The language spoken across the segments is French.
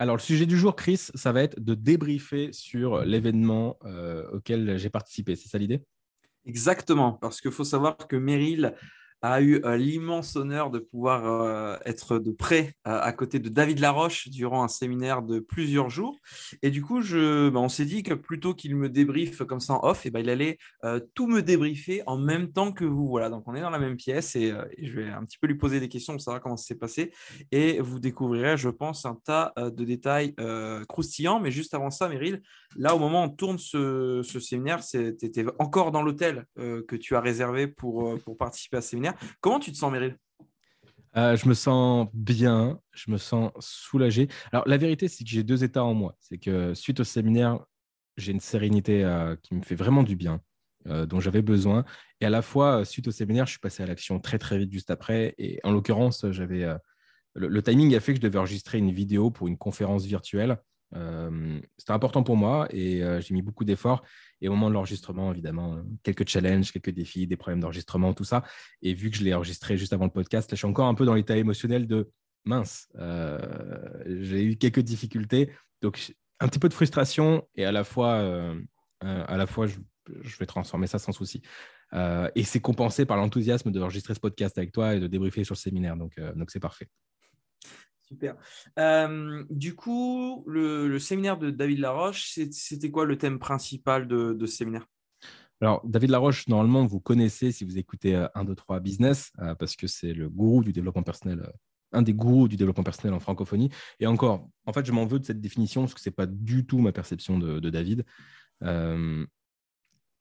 Alors, le sujet du jour, Chris, ça va être de débriefer sur l'événement euh, auquel j'ai participé. C'est ça l'idée? Exactement, parce qu'il faut savoir que Meryl a eu euh, l'immense honneur de pouvoir euh, être de près euh, à côté de David Laroche durant un séminaire de plusieurs jours. Et du coup, je, bah, on s'est dit que plutôt qu'il me débriefe comme ça en off, et eh ben, il allait tout me débriefer en même temps que vous. Voilà, donc on est dans la même pièce et, je vais un petit peu lui poser des questions pour savoir comment ça s'est passé. Et vous découvrirez, je pense, un tas de détails croustillants. Mais juste avant ça, Meryl, là, au moment où on tourne ce, ce séminaire, tu étais encore dans l'hôtel que tu as réservé pour, pour participer à ce séminaire. Comment tu te sens, Meryl? Euh, je me sens bien, je me sens soulagé. Alors, la vérité, c'est que j'ai deux états en moi. C'est que suite au séminaire, j'ai une sérénité euh, qui me fait vraiment du bien, euh, dont j'avais besoin. Et à la fois, suite au séminaire, je suis passé à l'action très, très vite juste après. Et en l'occurrence, j'avais le, timing a fait que je devais enregistrer une vidéo pour une conférence virtuelle. C'était important pour moi et j'ai mis beaucoup d'efforts. Et au moment de l'enregistrement, évidemment, euh, quelques challenges, quelques défis, des problèmes d'enregistrement, tout ça. Et vu que je l'ai enregistré juste avant le podcast, là, je suis encore un peu dans l'état émotionnel de mince. Euh, j'ai eu quelques difficultés. Donc, un petit peu de frustration et à la fois, euh, à la fois je, vais transformer ça sans souci. et c'est compensé par l'enthousiasme d'enregistrer ce podcast avec toi et de débriefer sur le séminaire. Donc, donc c'est parfait. Super. Euh, du coup, le, séminaire de David Laroche, c'était quoi le thème principal de, ce séminaire? Alors, David Laroche, normalement, vous connaissez si vous écoutez 1, 2, 3 Business, euh, parce que c'est le gourou du développement personnel, euh, un des gourous du développement personnel en francophonie. Et encore, en fait, je m'en veux de cette définition, parce que ce n'est pas du tout ma perception de, David.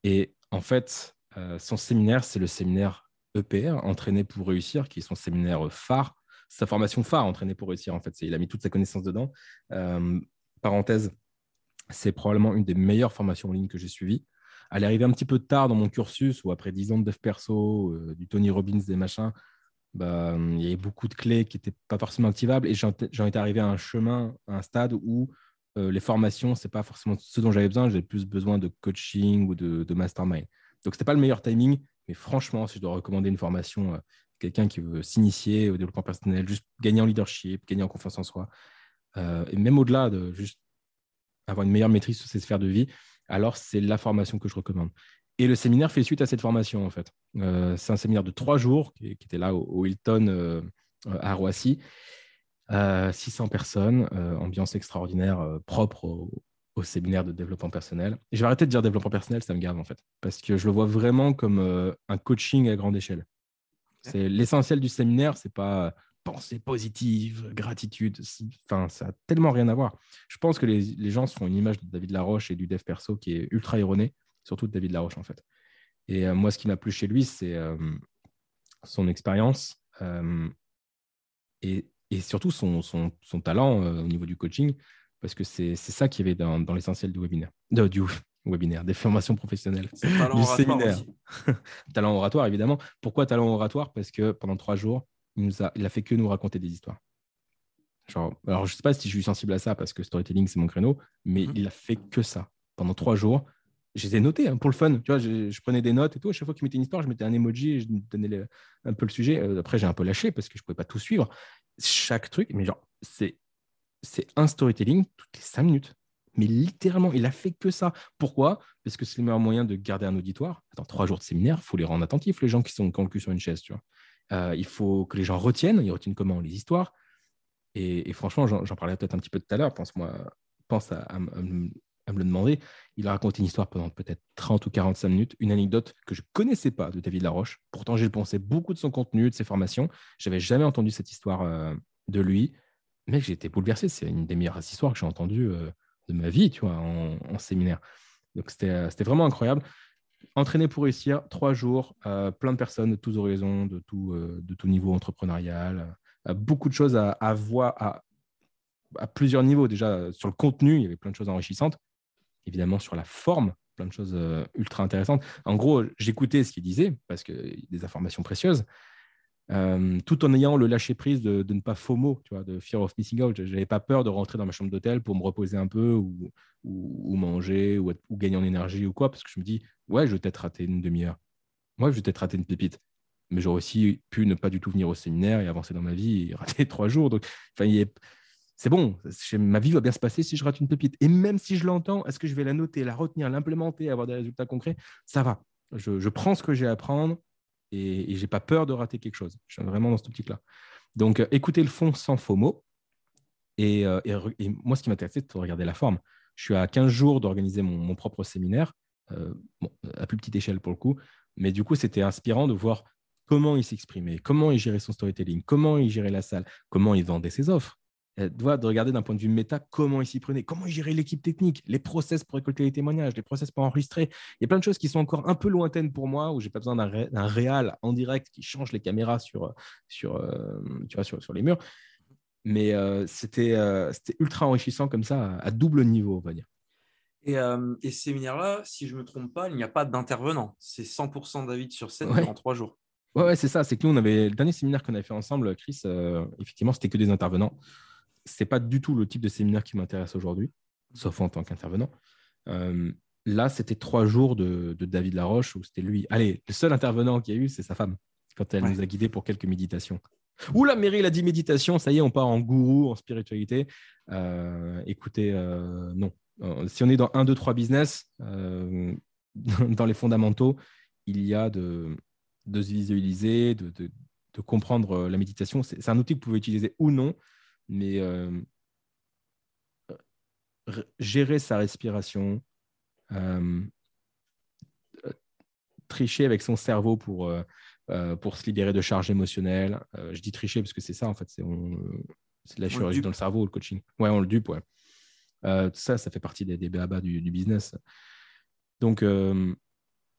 et en fait, son séminaire, c'est le séminaire EPR, Entraîné pour réussir, qui est son séminaire phare sa formation phare, entraîner pour réussir. En fait, il a mis toute sa connaissance dedans. Euh, parenthèse, c'est probablement une des meilleures formations en ligne que j'ai suivies. Elle est arrivée un petit peu tard dans mon cursus, où après 10 ans de dev perso, euh, du Tony Robbins, des machins, bah, il y avait beaucoup de clés qui n'étaient pas forcément activables. Et j'en étais arrivé à un chemin, à un stade où euh, les formations, ce n'est pas forcément ce dont j'avais besoin. J'avais plus besoin de coaching ou de, de mastermind. Donc, ce n'était pas le meilleur timing. Mais franchement, si je dois recommander une formation quelqu'un qui veut s'initier au développement personnel, juste gagner en leadership, gagner en confiance en soi, euh, et même au-delà de juste avoir une meilleure maîtrise sur ses sphères de vie, alors c'est la formation que je recommande. Et le séminaire fait suite à cette formation, en fait. Euh, c'est un séminaire de trois jours qui, était là au, Hilton euh, à Roissy. 600 personnes, ambiance extraordinaire, propre au, séminaire de développement personnel. Et je vais arrêter de dire développement personnel, ça me gave en fait, parce que je le vois vraiment comme un coaching à grande échelle. C'est l'essentiel du séminaire, c'est pas pensée positive, gratitude. Ça a tellement rien à voir. Je pense que les, gens se font une image de David Laroche et du dev perso qui est ultra erronée, surtout de David Laroche en fait. Et euh, moi, ce qui m'a plu chez lui, c'est euh, son expérience euh, et, surtout son, talent au niveau du coaching, parce que c'est ça qui y avait dans, l'essentiel du webinaire, du, webinaire, des formations professionnelles, du séminaire. talent oratoire, évidemment. Pourquoi talent oratoire? Parce que pendant trois jours, il, nous a, il a fait que nous raconter des histoires. Genre, alors, je ne sais pas si je suis sensible à ça parce que storytelling, c'est mon créneau, mais mhm. il a fait que ça. Pendant trois jours, je les ai notés hein, pour le fun. Tu vois, je, prenais des notes et tout. À chaque fois qu'il mettait une histoire, je mettais un emoji et je donnais un peu le sujet. Euh, après, j'ai un peu lâché parce que je ne pouvais pas tout suivre. Chaque truc, mais genre, c'est un storytelling toutes les cinq minutes mais littéralement, il a fait que ça. Pourquoi? Parce que c'est le meilleur moyen de garder un auditoire. Dans trois jours de séminaire, il faut les rendre attentifs, les gens qui sont quand le sur une chaise. Tu vois. Euh, il faut que les gens retiennent. Ils retiennent comment? Les histoires. Et, franchement, j'en parlais peut-être un petit peu tout à l'heure. Pense-moi, pense à, me le demander. Il a raconté une histoire pendant peut-être 30 ou 45 minutes, une anecdote que je ne connaissais pas de David Laroche. Pourtant, j'ai pensé beaucoup de son contenu, de ses formations. Je n'avais jamais entendu cette histoire euh, de lui. Mais j'ai été bouleversé. C'est une des meilleures histoires que j'ai entendues. Euh, de ma vie, tu vois, en, séminaire. Donc, c'était vraiment incroyable. Entraîner pour réussir, trois jours, euh, plein de personnes de tous horizons, de tout, euh, de tout niveau entrepreneurial, euh, beaucoup de choses à, voir, à, à plusieurs niveaux. Déjà, sur le contenu, il y avait plein de choses enrichissantes. Évidemment, sur la forme, plein de choses ultra intéressantes. En gros, j'écoutais ce qu'il disait parce que des informations précieuses. Euh, tout en ayant le lâcher prise de, ne pas FOMO, tu vois, de fear of missing out. Je n'avais pas peur de rentrer dans ma chambre d'hôtel pour me reposer un peu ou, manger ou, gagner en énergie ou quoi, parce que je me dis, ouais, je vais peut-être rater une demi-heure. Moi, je vais peut-être rater une pépite. Mais j'aurais aussi pu ne pas du tout venir au séminaire et avancer dans ma vie et rater trois jours. Donc, c'est bon, ma vie va bien se passer si je rate une pépite. Et même si je l'entends, est-ce que je vais la noter, la retenir, l'implémenter, avoir des résultats concrets? Ça va. Je, je prends ce que j'ai à apprendre et, je n'ai pas peur de rater quelque chose. Je suis vraiment dans ce optique-là. Donc, euh, écoutez le fond sans faux mots. Euh, et, moi, ce qui m'intéresse, c'est de regarder la forme. Je suis à 15 jours d'organiser mon, propre séminaire, euh, à plus petite échelle pour le coup, mais du coup, c'était inspirant de voir comment il s'exprimait, comment il gérait son storytelling, comment il gérait la salle, comment il vendait ses offres doit de regarder d'un point de vue méta comment il s'y prenait, comment il gérait l'équipe technique, les process pour récolter les témoignages, les process pour enregistrer. Il y a plein de choses qui sont encore un peu lointaines pour moi, où j'ai pas besoin d'un réal en direct qui change les caméras sur, sur, euh, tu vois, sur, sur, les murs. Mais euh, c'était euh, c'était ultra enrichissant comme ça, à, double niveau, on va dire. Et, et ce séminaire-là, si je ne me trompe pas, il n'y a pas d'intervenant. C'est 100% David sur scène en trois jours. Ouais, ouais c'est ça. C'est que nous, on avait le dernier séminaire qu'on avait fait ensemble, Chris, effectivement, c'était que des intervenants c'est pas du tout le type de séminaire qui m'intéresse aujourd'hui, sauf en tant qu'intervenant. Euh, là, c'était trois jours de, David Laroche où c'était lui. Allez, le seul intervenant qu'il y a eu, c'est sa femme, quand elle nous a guidés pour quelques méditations. Ouh la Meryl a dit méditation, ça y est, on part en gourou, en spiritualité. Euh, écoutez, euh, non. Si on est dans un, deux, trois business, dans les fondamentaux, il y a de, de se visualiser, de, de, de comprendre la méditation. C'est un outil que vous pouvez utiliser ou non mais euh, gérer sa respiration, euh, tricher avec son cerveau pour, euh, pour se libérer de charges émotionnelles. je dis tricher parce que c'est ça, en fait, c'est la chirurgie dans le cerveau, le coaching. Ouais, on le dupe, ouais. ça, ça fait partie des, des du, du, business. Donc,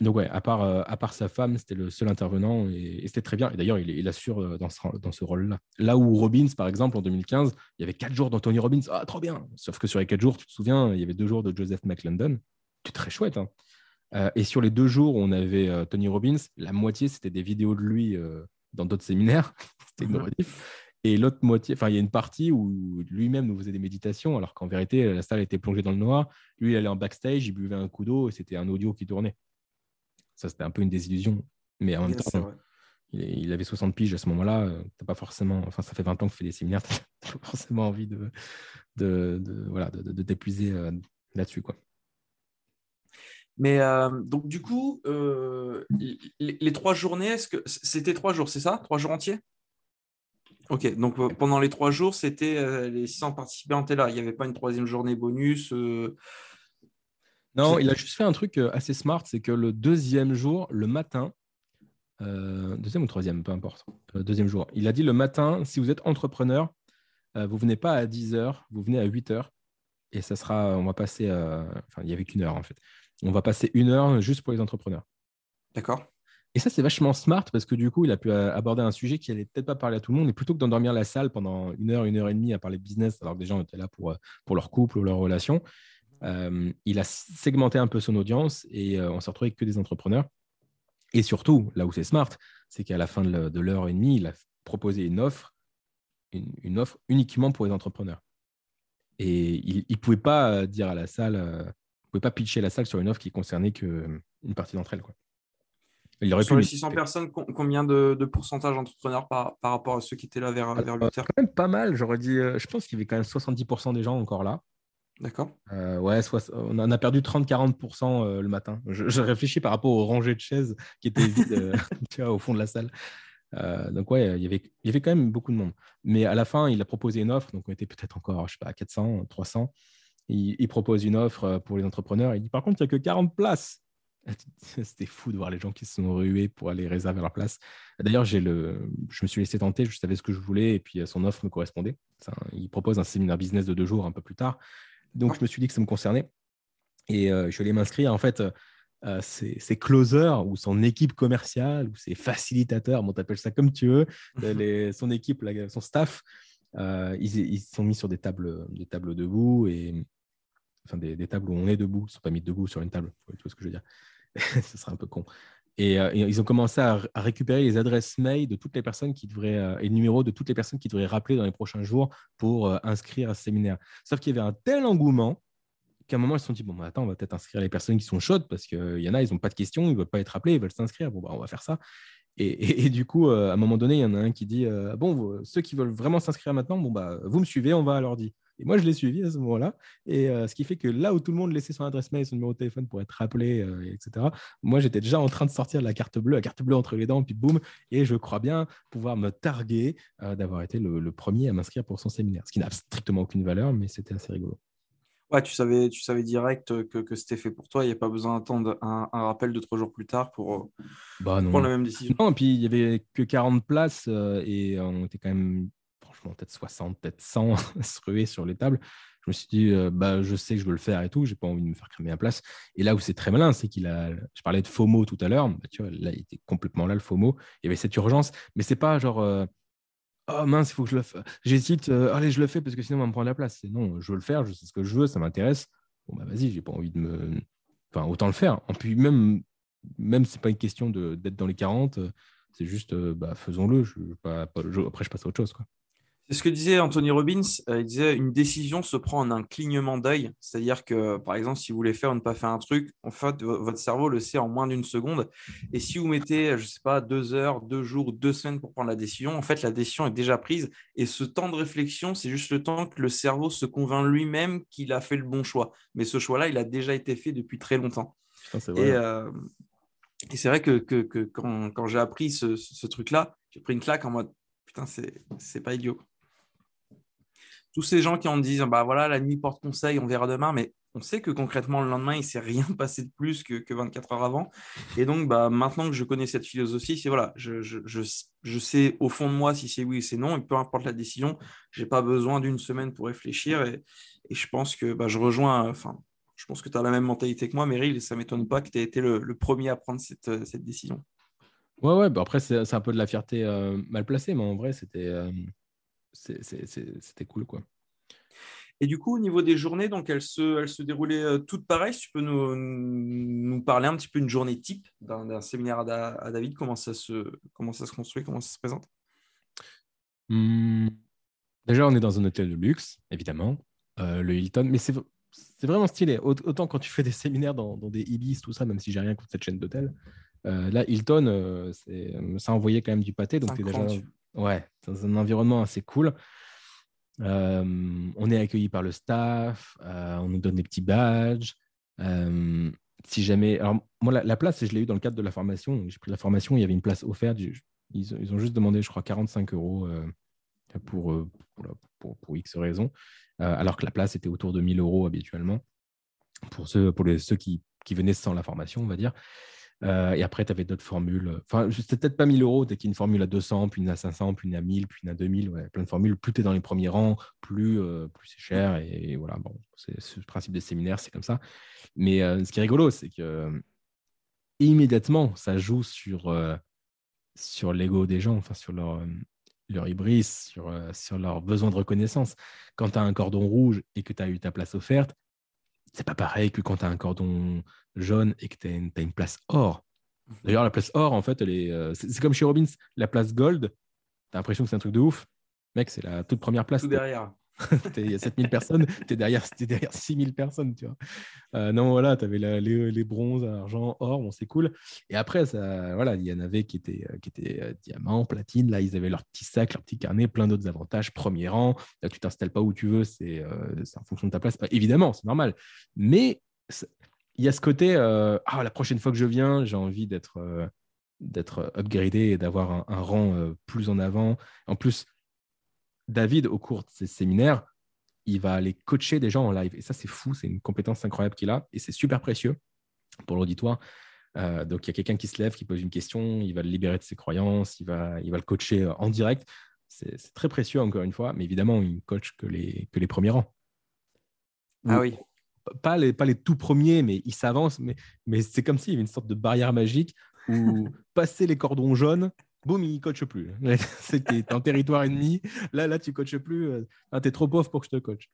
donc ouais, à part, euh, à part sa femme, c'était le seul intervenant et, c'était très bien. Et d'ailleurs, il, il, assure euh, dans ce, dans ce rôle-là. Là où Robbins, par exemple, en 2015, il y avait quatre jours d'Anthony Robbins. Ah, trop bien Sauf que sur les quatre jours, tu te souviens, il y avait deux jours de Joseph McClendon. C'était très chouette. Hein. Euh, et sur les deux jours où on avait Tony Robbins, la moitié, c'était des vidéos de lui dans d'autres séminaires. c'était une rediff. Et l'autre moitié, enfin, il y a une partie où lui-même nous faisait des méditations, alors qu'en vérité, la salle était plongée dans le noir. Lui, il allait en backstage, il buvait un coup d'eau et c'était un audio qui tournait. Ça, c'était un peu une désillusion. Mais en même temps, il, avait 60 piges à ce moment-là. Euh, t'as pas forcément, enfin, ça fait 20 ans que tu fais des séminaires, tu n'as pas forcément envie de, de, de voilà, de, de t'épuiser euh, là-dessus. quoi. Mais euh, donc, du coup, les, trois journées, est-ce que c'était trois jours, c'est ça? Trois jours entiers? Ok, donc pendant les trois jours, c'était les 600 participants étaient là. Il n'y avait pas une troisième journée bonus non, il a juste fait un truc euh, assez smart, c'est que le deuxième jour, le matin, euh, deuxième ou troisième, peu importe, le deuxième jour, il a dit le matin, si vous êtes entrepreneur, euh, vous venez pas à 10 heures, vous venez à 8 heures, et ça sera, on va passer, enfin, il n'y avait qu'une heure en fait. On va passer une heure juste pour les entrepreneurs. D'accord. Et ça, c'est vachement smart parce que du coup, il a pu aborder un sujet qui allait peut-être pas parler à tout le monde. Et plutôt que d'endormir la salle pendant une heure, une heure et demie à parler de business, alors que des gens étaient là pour, pour leur couple ou leur relation, euh, il a segmenté un peu son audience et euh, on s'est retrouvé que des entrepreneurs. Et surtout, là où c'est smart, c'est qu'à la fin de l'heure et demie, il a proposé une offre, une, offre uniquement pour les entrepreneurs. Et il ne pouvait pas dire à la salle, euh, il pouvait pas pitcher la salle sur une offre qui concernait qu'une partie d'entre elles. Quoi. Il aurait sur les 600 personnes, combien de, pourcentage d'entrepreneurs par, par, rapport à ceux qui étaient là vers, vers 8 Quand même pas mal, j'aurais dit, je pense qu'il y avait quand même 70% des gens encore là. D'accord. Euh, ouais, on en a perdu 30-40% euh, le matin. Je, réfléchis par rapport aux rangées de chaises qui étaient vides euh, au fond de la salle. donc, ouais, il y, avait, il y avait quand même beaucoup de monde. Mais à la fin, il a proposé une offre. Donc, on était peut-être encore, je sais pas, à 400, 300. Il, il, propose une offre pour les entrepreneurs. Il dit, par contre, il n'y a que 40 places. C'était fou de voir les gens qui se sont rués pour aller réserver leur place. D'ailleurs, j'ai le... je me suis laissé tenter, je savais ce que je voulais et puis son offre me correspondait. il propose un séminaire business de deux jours un peu plus tard. Donc, je me suis dit que ça me concernait. Et euh, je allé m'inscrire. En fait, euh, c'est closer ou son équipe commerciale ou ses facilitateurs, bon, t'appelles ça comme tu veux, les, son équipe, son staff, ils, sont mis sur des tables, des tables debout et enfin des, tables où on est debout. Ils ne sont pas mis debout sur une table. Tu vois ce que je veux dire? Ce serait un peu con. Et, ils ont commencé à, récupérer les adresses mail de toutes les personnes qui devraient et le numéro de toutes les personnes qui devraient rappeler dans les prochains jours pour inscrire à ce séminaire. Sauf qu'il y avait un tel engouement qu'à un moment, ils se sont dit, bon, bah, attends, on va peut-être inscrire les personnes qui sont chaudes parce qu'il y en a, ils n'ont pas de questions, ils ne veulent pas être appelés, ils veulent s'inscrire. Bon, bah, on va faire ça. Et, du coup, euh, à un moment donné, il y en a un qui dit, euh, bon, ceux qui veulent vraiment s'inscrire maintenant, bon, bah, vous me suivez, on va à l'ordi. Et moi, je l'ai suivi à ce moment-là. Et euh, ce qui fait que là où tout le monde laissait son adresse mail, son numéro de téléphone pour être rappelé, etc., moi, j'étais déjà en train de sortir la carte bleue, la carte bleue entre les dents, puis boum. Et je crois bien pouvoir me targuer d'avoir été le premier à m'inscrire pour son séminaire. Ce qui n'a strictement aucune valeur, mais c'était assez rigolo. Ouais, tu savais, tu savais direct euh, que, c'était fait pour toi. Il n'y a pas besoin d'attendre un, rappel de trois jours plus tard pour euh, bah, prendre la même décision. Non, et puis il n'y avait que 40 places euh, et on était quand même, peut-être 60, peut-être 100 se ruer sur les tables. Je me suis dit, bah, je sais que je veux le faire et tout, j'ai pas envie de me faire cramer la place. Et là où c'est très malin, c'est qu'il a. Je parlais de FOMO tout à l'heure, bah, tu vois, là, il était complètement là, le FOMO. Il y avait cette urgence, mais c'est pas genre oh mince, il faut que je le fasse. J'hésite, euh, allez, je le fais parce que sinon on va me prendre la place. non, je veux le faire, je sais ce que je veux, ça m'intéresse. Bon, bah vas-y, j'ai pas envie de me. Enfin, autant le faire. En plus, même, même c'est pas une question d'être dans les 40, euh, c'est juste, euh, bah, faisons-le. Après, je passe à autre chose. Quoi. C'est ce que disait Anthony Robbins. Euh, il disait une décision se prend en un clignement d'œil. C'est-à-dire que, par exemple, si vous voulez faire ou ne pas faire un truc, en fait, votre cerveau le sait en moins d'une seconde. Et si vous mettez, je ne sais pas, deux heures, deux jours, deux semaines pour prendre la décision, en fait, la décision est déjà prise. Et ce temps de réflexion, c'est juste le temps que le cerveau se convainc lui-même qu'il a fait le bon choix. Mais ce choix-là, il a déjà été fait depuis très longtemps. Euh, et, c'est vrai que, quand, j'ai appris ce, ce truc-là, j'ai pris une claque en mode putain, c'est pas idiot tous ces gens qui en disent bah voilà, la nuit porte conseil, on verra demain, mais on sait que concrètement, le lendemain, il ne s'est rien passé de plus que, 24 heures avant. Et donc, bah, maintenant que je connais cette philosophie, c'est voilà, je, sais au fond de moi si c'est oui ou c'est non, et peu importe la décision, je n'ai pas besoin d'une semaine pour réfléchir. Et, je pense que bah, je rejoins, enfin, je pense que tu as la même mentalité que moi, Meryl, et ça ne m'étonne pas que tu aies été le, premier à prendre cette, cette décision. Ouais, ouais, bah après, c'est un peu de la fierté euh, mal placée, mais en vrai, c'était. Euh, c'était cool. quoi. Et du coup, au niveau des journées, donc elles se, elles se déroulaient euh, toutes pareilles. tu peux nous, nous parler un petit peu une journée type d'un séminaire à, David, comment ça, se, comment ça se construit, comment ça se présente? Mmh. Déjà, on est dans un hôtel de luxe, évidemment, euh, le Hilton, mais c'est vraiment stylé. Autant quand tu fais des séminaires dans, des Ibis, tout ça, même si j'ai rien contre cette chaîne d'hôtel. Euh, là, Hilton, ça envoyait quand même du pâté, donc tu es déjà Ouais, dans un environnement assez cool. Euh, on est accueilli par le staff, euh, on nous donne des petits badges. Euh, si jamais. Alors, moi, la, place, je l'ai eu dans le cadre de la formation. J'ai pris la formation, il y avait une place offerte. Ils, ont juste demandé, je crois, 45 euros pour, pour, pour, X raisons, alors que la place était autour de 1000 euros habituellement pour ceux, pour les, ceux qui, qui venaient sans la formation, on va dire. Euh, et après, tu avais d'autres formules. Enfin, c'était peut-être pas 1000 euros, as une formule à 200, puis une à 500, puis une à 1000, puis une à 2000. Ouais, plein de formules. Plus tu es dans les premiers rangs, plus, euh, plus c'est cher. Et, voilà, bon, c'est le principe des séminaires, c'est comme ça. Mais euh, ce qui est rigolo, c'est que immédiatement, ça joue sur, sur l'ego des gens, enfin, sur leur, leur hybris, sur, sur leur besoin de reconnaissance. Quand tu as un cordon rouge et que tu as eu ta place offerte, c'est pas pareil que quand tu as un cordon jaune et que tu as, une place or. Mhm. D'ailleurs, la place or, en fait, elle est, euh, c'est, comme chez Robbins, la place gold, tu as l'impression que c'est un truc de ouf. Mec, c'est la toute première place. Tout derrière. Il y a 7000 personnes, tu es derrière, derrière 6000 personnes, tu vois. Euh, non, voilà, tu avais les, bronzes, argent, or, bon, c'est cool. Et après, voilà, il y en avait qui étaient, euh, qui étaient euh, diamants, platine. Là, ils avaient leur petit sac, leur petit carnet, plein d'autres avantages. Premier rang, là, tu t'installes pas où tu veux, c'est en fonction de ta place. Bah, évidemment, c'est normal. Mais il y a ce côté, ah, la prochaine fois que je viens, j'ai envie d'être d'être upgradé et d'avoir un, rang plus en avant. En plus, David, au cours de ses séminaires, il va aller coacher des gens en live. Et ça, c'est fou, c'est une compétence incroyable qu'il a et c'est super précieux pour l'auditoire. Euh, donc, il y a quelqu'un qui se lève, qui pose une question, il va le libérer de ses croyances, il va, il va le coacher euh, en direct. C'est très précieux, encore une fois, mais évidemment, il ne coach que les, que les premiers rangs. Ah oui. Pas les, pas les tout premiers, mais il s'avance. Mais, mais c'est comme s'il y avait une sorte de barrière magique où passer les cordons jaunes, boum, il coach plus. C'était en territoire ennemi. Là, là, tu coaches plus. Ah, tu es trop pauvre pour que je te coach.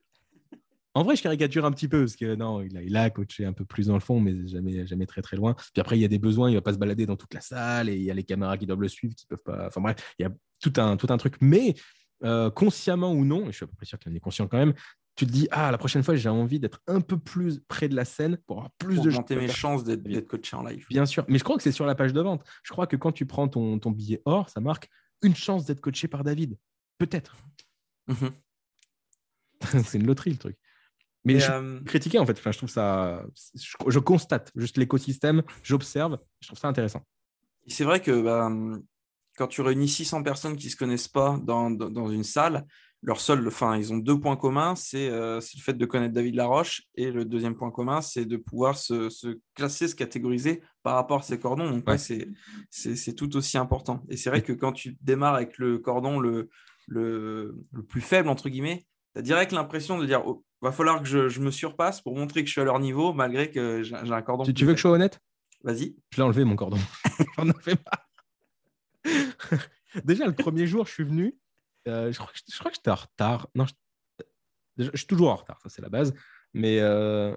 En vrai, je caricature un petit peu parce que non, il a, il a, coaché un peu plus dans le fond, mais jamais, jamais très très loin. Puis après, il y a des besoins, il va pas se balader dans toute la salle et il y a les caméras qui doivent le suivre, qui peuvent pas. Enfin bref, il y a tout un, tout un truc. Mais euh, consciemment ou non, je suis à peu près sûr qu'il en est conscient quand même, tu te dis ah la prochaine fois j'ai envie d'être un peu plus près de la scène pour avoir plus pour de augmenter mes chances d'être coaché en live. Bien sûr, mais je crois que c'est sur la page de vente. Je crois que quand tu prends ton, ton billet or, ça marque une chance d'être coaché par David. Peut-être. Mhm. c'est une loterie le truc. Mais je euh... critiquer en fait. Enfin, je trouve ça. Je, constate juste l'écosystème, j'observe. Je trouve ça intéressant. C'est vrai que bah, quand tu réunis 600 personnes qui ne se connaissent pas dans, dans, une salle, leur seul, enfin, ils ont deux points communs, c'est euh, le fait de connaître David Laroche et le deuxième point commun, c'est de pouvoir se, se, classer, se catégoriser par rapport à ses cordons. Donc, ouais. c'est tout aussi important. Et c'est vrai que quand tu démarres avec le cordon le, le, le plus faible, entre guillemets, tu as direct l'impression de dire oh, va falloir que je, je, me surpasse pour montrer que je suis à leur niveau, malgré que j'ai un cordon. Tu, tu veux que je sois honnête? Vas-y. Je l'ai enlevé, mon cordon. J'en avais pas. Déjà, le premier jour, je suis venu. Euh, je crois que, je crois que j'étais en retard. Non, je, je, suis toujours en retard, ça c'est la base. Mais euh...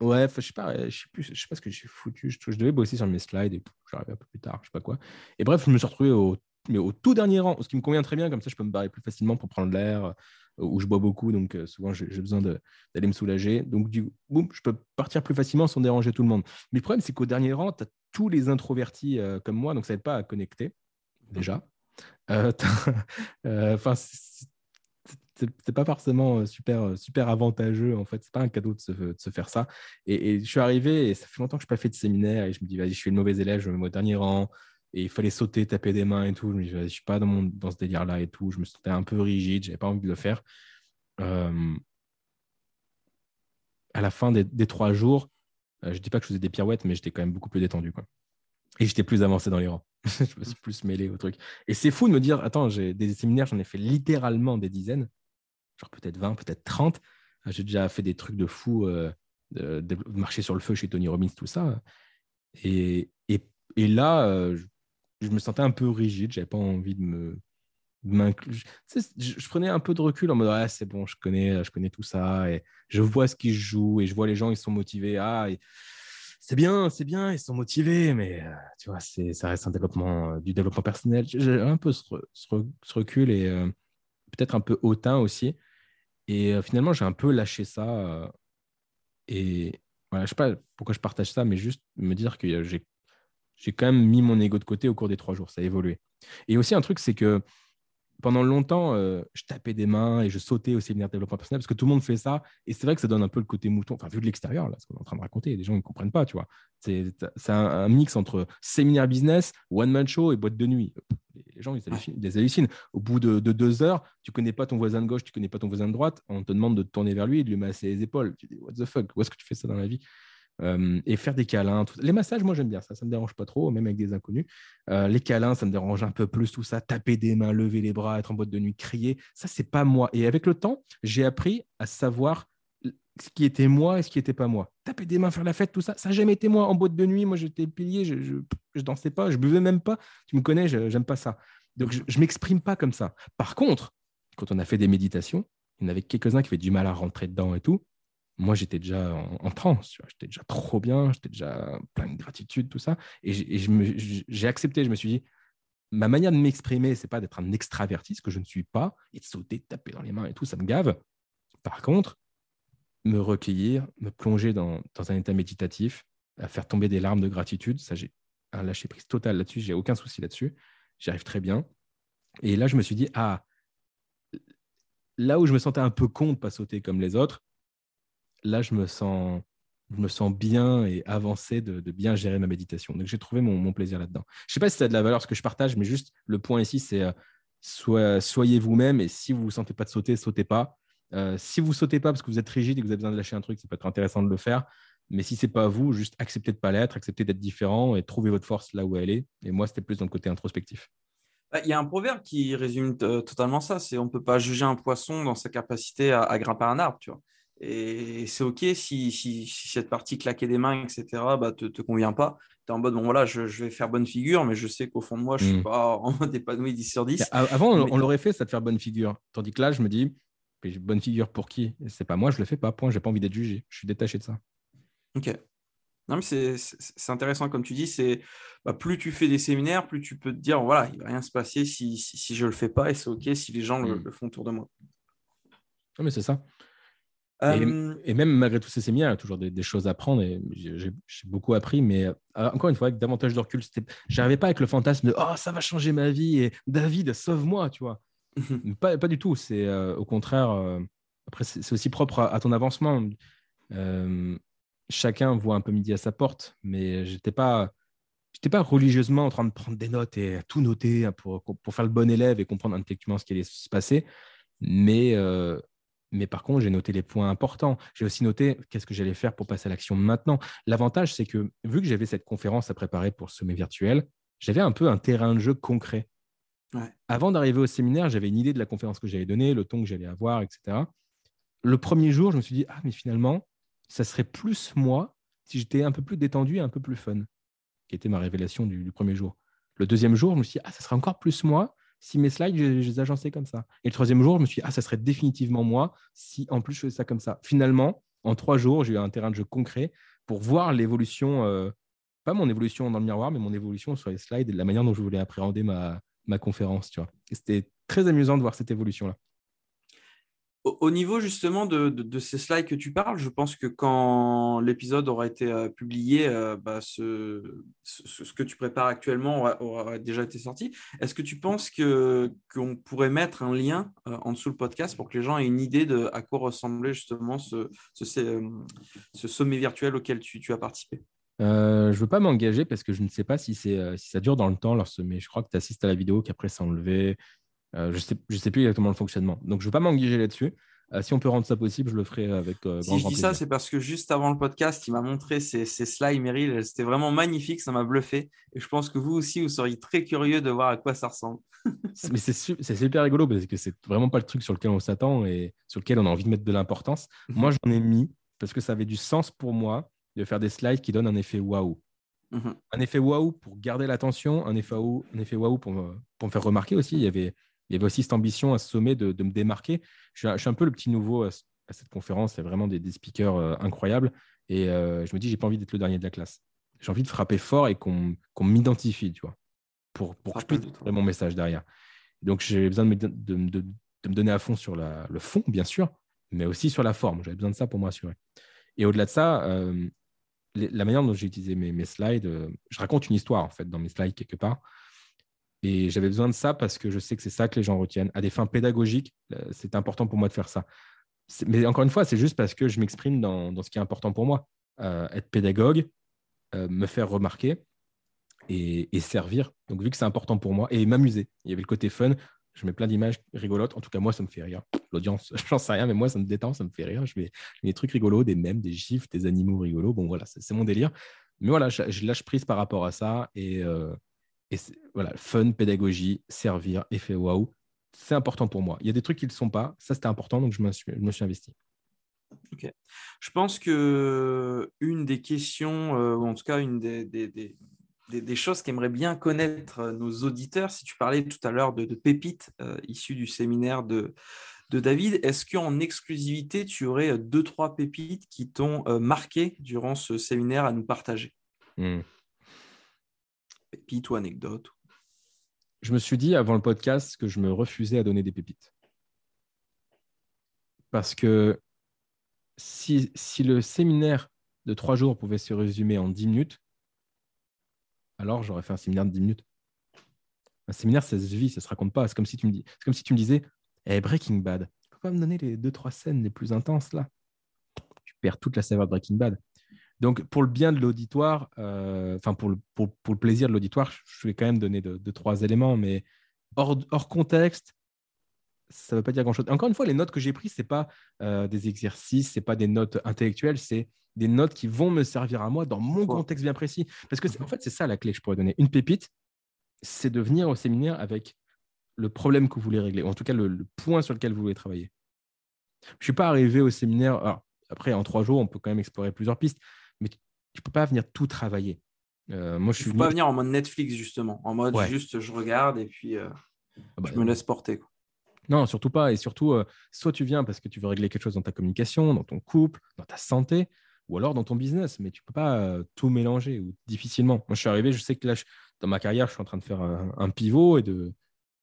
ouais, je sais pas, je sais plus, je sais pas ce que j'ai foutu. Je, je, devais bosser sur mes slides et j'arrivais un peu plus tard, je sais pas quoi. Et bref, je me suis retrouvé au, mais au tout dernier rang, ce qui me convient très bien, comme ça je peux me barrer plus facilement pour prendre l'air, euh, où je bois beaucoup, donc euh, souvent j'ai besoin d'aller me soulager. Donc du boum, je peux partir plus facilement sans déranger tout le monde. Mais le problème, c'est qu'au dernier rang, tu as tous les introvertis euh, comme moi, donc ça n'aide pas à connecter, déjà. Euh, enfin, c'est pas forcément super, super avantageux en fait. C'est pas un cadeau de se, faire ça. Et, je suis arrivé et ça fait longtemps que je n'ai pas fait de séminaire et je me dis, vas-y, je suis le mauvais élève, je me mets au dernier rang. Et il fallait sauter, taper des mains et tout. Je me dis, je suis pas dans, ce délire-là et tout. Je me sentais un peu rigide, j'avais pas envie de le faire. Euh... À la fin des, trois jours, euh, je dis pas que je faisais des pirouettes, mais j'étais quand même beaucoup plus détendu. Et j'étais plus avancé dans les rangs. je me suis plus mêlé au truc. Et c'est fou de me dire, attends, j'ai des séminaires, j'en ai fait littéralement des dizaines, genre peut-être 20, peut-être 30. J'ai déjà fait des trucs de fou, euh, de, marcher sur le feu chez Tony Robbins, tout ça. Et, là, euh, je, me sentais un peu rigide, j'avais pas envie de me. Je, je, prenais un peu de recul en mode ah, c'est bon, je connais, je connais tout ça et je vois ce qui se joue et je vois les gens, ils sont motivés. Ah, et c'est bien, c'est bien, ils sont motivés, mais euh, tu vois, ça reste un développement, euh, du développement personnel. J'ai un peu ce, recul et euh, peut-être un peu hautain aussi. Et finalement, j'ai un peu lâché ça. Et voilà, je sais pas pourquoi je partage ça, mais juste me dire que j'ai quand même mis mon ego de côté au cours des trois jours. Ça a évolué. Et aussi, un truc, c'est que pendant longtemps, euh, je tapais des mains et je sautais au séminaire de développement personnel parce que tout le monde fait ça. Et c'est vrai que ça donne un peu le côté mouton. Enfin, vu de l'extérieur, là, ce qu'on est en train de raconter, les gens ne comprennent pas, tu vois. C'est un, un, mix entre séminaire business, one-man show et boîte de nuit. Les gens, ils hallucinent. Ils hallucinent. Au bout de, de, deux heures, tu connais pas ton voisin de gauche, tu connais pas ton voisin de droite. On te demande de te tourner vers lui et de lui masser les épaules. Tu dis, what the fuck, où est-ce que tu fais ça dans la vie? Euh, et faire des câlins. Les massages, moi j'aime bien ça, ça me dérange pas trop, même avec des inconnus. Euh, les câlins, ça me dérange un peu plus, tout ça. Taper des mains, lever les bras, être en boîte de nuit, crier, ça c'est pas moi. Et avec le temps, j'ai appris à savoir ce qui était moi et ce qui n'était pas moi. Taper des mains, faire la fête, tout ça, ça n'a jamais été moi. En boîte de nuit, moi j'étais pilier, je, je, dansais pas, je buvais même pas. Tu me connais, j'aime pas ça. Donc je, je m'exprime pas comme ça. Par contre, quand on a fait des méditations, il y en avait quelques-uns qui avaient du mal à rentrer dedans et tout moi, j'étais déjà en, en transe, j'étais déjà trop bien, j'étais déjà plein de gratitude, tout ça. Et j'ai accepté, je me suis dit, ma manière de m'exprimer, c'est pas d'être un extraverti, ce que je ne suis pas, et de sauter, de taper dans les mains et tout, ça me gave. Par contre, me recueillir, me plonger dans, un état méditatif, faire tomber des larmes de gratitude, ça, j'ai un lâcher prise total là-dessus, j'ai aucun souci là-dessus, j'y arrive très bien. Et là, je me suis dit, ah, là où je me sentais un peu con de pas sauter comme les autres, là, je me sens, je me sens bien et avancé de, bien gérer ma méditation. Donc, j'ai trouvé mon, plaisir là-dedans. Je ne sais pas si ça a de la valeur ce que je partage, mais juste le point ici, c'est euh, soyez vous-même et si vous ne vous sentez pas de sauter, sautez pas. Euh, si vous sautez pas parce que vous êtes rigide et que vous avez besoin de lâcher un truc, ça peut être intéressant de le faire. Mais si ce n'est pas vous, juste acceptez de ne pas l'être, acceptez d'être différent et trouvez votre force là où elle est. Et moi, c'était plus dans le côté introspectif. Bah, il y a un proverbe qui résume totalement ça, c'est on ne peut pas juger un poisson dans sa capacité à, à grimper un arbre, tu vois. Et c'est OK si, si, cette partie claquer des mains, etc., bah, te, te convient pas. Tu es en mode, bon voilà, je, vais faire bonne figure, mais je sais qu'au fond de moi, je ne suis mm. pas en mode épanoui 10 sur 10. Avant, on, l'aurait fait, ça de faire bonne figure. Tandis que là, je me dis, bonne figure pour qui? C'est pas moi, je le fais pas, point. J'ai pas envie d'être jugé. Je suis détaché de ça. Ok. Non, mais c'est intéressant, comme tu dis, c'est bah, plus tu fais des séminaires, plus tu peux te dire, voilà, il va rien se passer si, si, je le fais pas, et c'est OK si les gens le, mm. le, font autour de moi. Non, mais c'est ça. Et, même malgré tous ces séminaires, il y a toujours des, choses à apprendre et j'ai beaucoup appris. Mais euh, encore une fois, avec davantage de recul, j'arrivais pas avec le fantasme de oh ça va changer ma vie et David sauve-moi, tu vois. pas, pas, du tout. C'est euh, au contraire. Euh, après, c'est aussi propre à, ton avancement. chacun voit un peu midi à sa porte, mais j'étais pas. J'étais pas religieusement en train de prendre des notes et tout noter pour, pour faire le bon élève et comprendre intellectuellement ce qui allait se passer. Mais mais par contre, j'ai noté les points importants. J'ai aussi noté qu'est-ce que j'allais faire pour passer à l'action maintenant. L'avantage, c'est que vu que j'avais cette conférence à préparer pour ce sommet virtuel, j'avais un peu un terrain de jeu concret. Avant d'arriver au séminaire, j'avais une idée de la conférence que j'allais donner, le ton que j'allais avoir, etc. Le premier jour, je me suis dit, ah, mais finalement, ça serait plus moi si j'étais un peu plus détendu et un peu plus fun, qui était ma révélation du, du premier jour. Le deuxième jour, je me suis dit, ah, ça serait encore plus moi si mes slides, je, les agençais comme ça. Et le troisième jour, je me suis dit, ah, ça serait définitivement moi si en plus je faisais ça comme ça. Finalement, en trois jours, j'ai eu un terrain de jeu concret pour voir l'évolution, euh, pas mon évolution dans le miroir, mais mon évolution sur les slides et la manière dont je voulais appréhender ma, conférence. C'était très amusant de voir cette évolution-là. Au niveau justement de, ces slides que tu parles, je pense que quand l'épisode aura été euh, publié, euh, bah, ce, que tu prépares actuellement aura, déjà été sorti. Est-ce que tu penses qu'on pourrait mettre un lien euh, en dessous le podcast pour que les gens aient une idée de à quoi ressemblait justement ce, sommet virtuel auquel tu, as participé? Je ne veux pas m'engager parce que je ne sais pas si, si ça dure dans le temps, leur sommet. Je crois que tu assistes à la vidéo, qu'après c'est enlevé. Euh, je ne sais, je sais plus exactement le fonctionnement. Donc, je ne vais pas m'engager là-dessus. Euh, si on peut rendre ça possible, je le ferai avec euh, Si je dis ça, c'est parce que juste avant le podcast, il m'a montré ces, ces slides, Meryl. C'était vraiment magnifique, ça m'a bluffé. Et je pense que vous aussi, vous seriez très curieux de voir à quoi ça ressemble. Mais c'est super rigolo parce que c'est vraiment pas le truc sur lequel on s'attend et sur lequel on a envie de mettre de l'importance. Mhm. Moi, j'en ai mis parce que ça avait du sens pour moi de faire des slides qui donnent un effet waouh. Mhm. Un effet waouh pour garder l'attention, un effet waouh, un effet waouh pour, pour me faire remarquer aussi. Il y avait il y avait aussi cette ambition à ce sommet de, me démarquer. Je suis, un, peu le petit nouveau à, cette conférence. Il y a vraiment des, speakers euh, incroyables. Et euh, je me dis, j'ai pas envie d'être le dernier de la classe. J'ai envie de frapper fort et qu'on m'identifie, tu vois, pour, pour que je puisse mon message derrière. Donc, j'ai besoin de me, de, me, donner à fond sur le fond, bien sûr, mais aussi sur la forme. J'avais besoin de ça pour m'assurer. Et au-delà de ça, euh, la manière dont j'ai utilisé mes, mes slides, je raconte une histoire, en fait, dans mes slides quelque part. Et j'avais besoin de ça parce que je sais que c'est ça que les gens retiennent. À des fins pédagogiques, euh, c'est important pour moi de faire ça. Mais encore une fois, c'est juste parce que je m'exprime dans, dans, ce qui est important pour moi. Euh, être pédagogue, euh, me faire remarquer et, servir. Donc, vu que c'est important pour moi, et m'amuser. Il y avait le côté fun. Je mets plein d'images rigolotes. En tout cas, moi, ça me fait rire. L'audience, j'en sais rien, mais moi, ça me détend, ça me fait rire. Je mets, des trucs rigolos, des mèmes, des gifs, des animaux rigolos. Bon, voilà, c'est mon délire. Mais voilà, je, lâche prise par rapport à ça. Et, et voilà, fun, pédagogie, servir, effet waouh, c'est important pour moi. Il y a des trucs qui ne le sont pas. Ça, c'était important, donc je me suis, je me suis investi. Ok. Je pense que une des questions, euh, ou en tout cas une des, des, des, des choses qu'aimeraient bien connaître euh, nos auditeurs, si tu parlais tout à l'heure de, pépites euh, issues du séminaire de, de David, est-ce qu'en exclusivité, tu aurais deux, trois pépites qui t'ont marqué durant ce séminaire à nous partager? Hmm ou anecdote Je me suis dit avant le podcast que je me refusais à donner des pépites. Parce que si, si le séminaire de trois jours pouvait se résumer en dix minutes, alors j'aurais fait un séminaire de dix minutes. Un séminaire, ça se vit, ça se raconte pas. C'est comme si tu me, dis, comme si tu me disais hey, Breaking Bad, tu pas me donner les deux, trois scènes les plus intenses là? Tu perds toute la saveur de Breaking Bad. Donc, pour le bien de l'auditoire, euh, enfin, pour, le, pour, le plaisir de l'auditoire, je vais quand même donner deux, trois éléments, mais hors, hors contexte, ça ne veut pas dire grand-chose. Encore une fois, les notes que j'ai prises, ce n'est pas euh, des exercices, ce n'est pas des notes intellectuelles, c'est des notes qui vont me servir à moi dans mon contexte bien précis. Parce que, en fait, c'est ça la clé que je pourrais donner. Une pépite, c'est de venir au séminaire avec le problème que vous voulez régler, ou en tout cas le, point sur lequel vous voulez travailler. Je ne suis pas arrivé au séminaire. Alors, après, en trois jours, on peut quand même explorer plusieurs pistes, tu ne peux pas venir tout travailler. Euh, moi, je suis. pas venir en mode Netflix, justement, en mode juste je regarde et puis euh, ah bah, je me laisse porter. Non, surtout pas. Et surtout, soit tu viens parce que tu veux régler quelque chose dans ta communication, dans ton couple, dans ta santé, ou alors dans ton business, mais tu ne peux pas tout mélanger ou difficilement. Moi, je suis arrivé, je sais que là, dans ma carrière, je suis en train de faire un, pivot et de,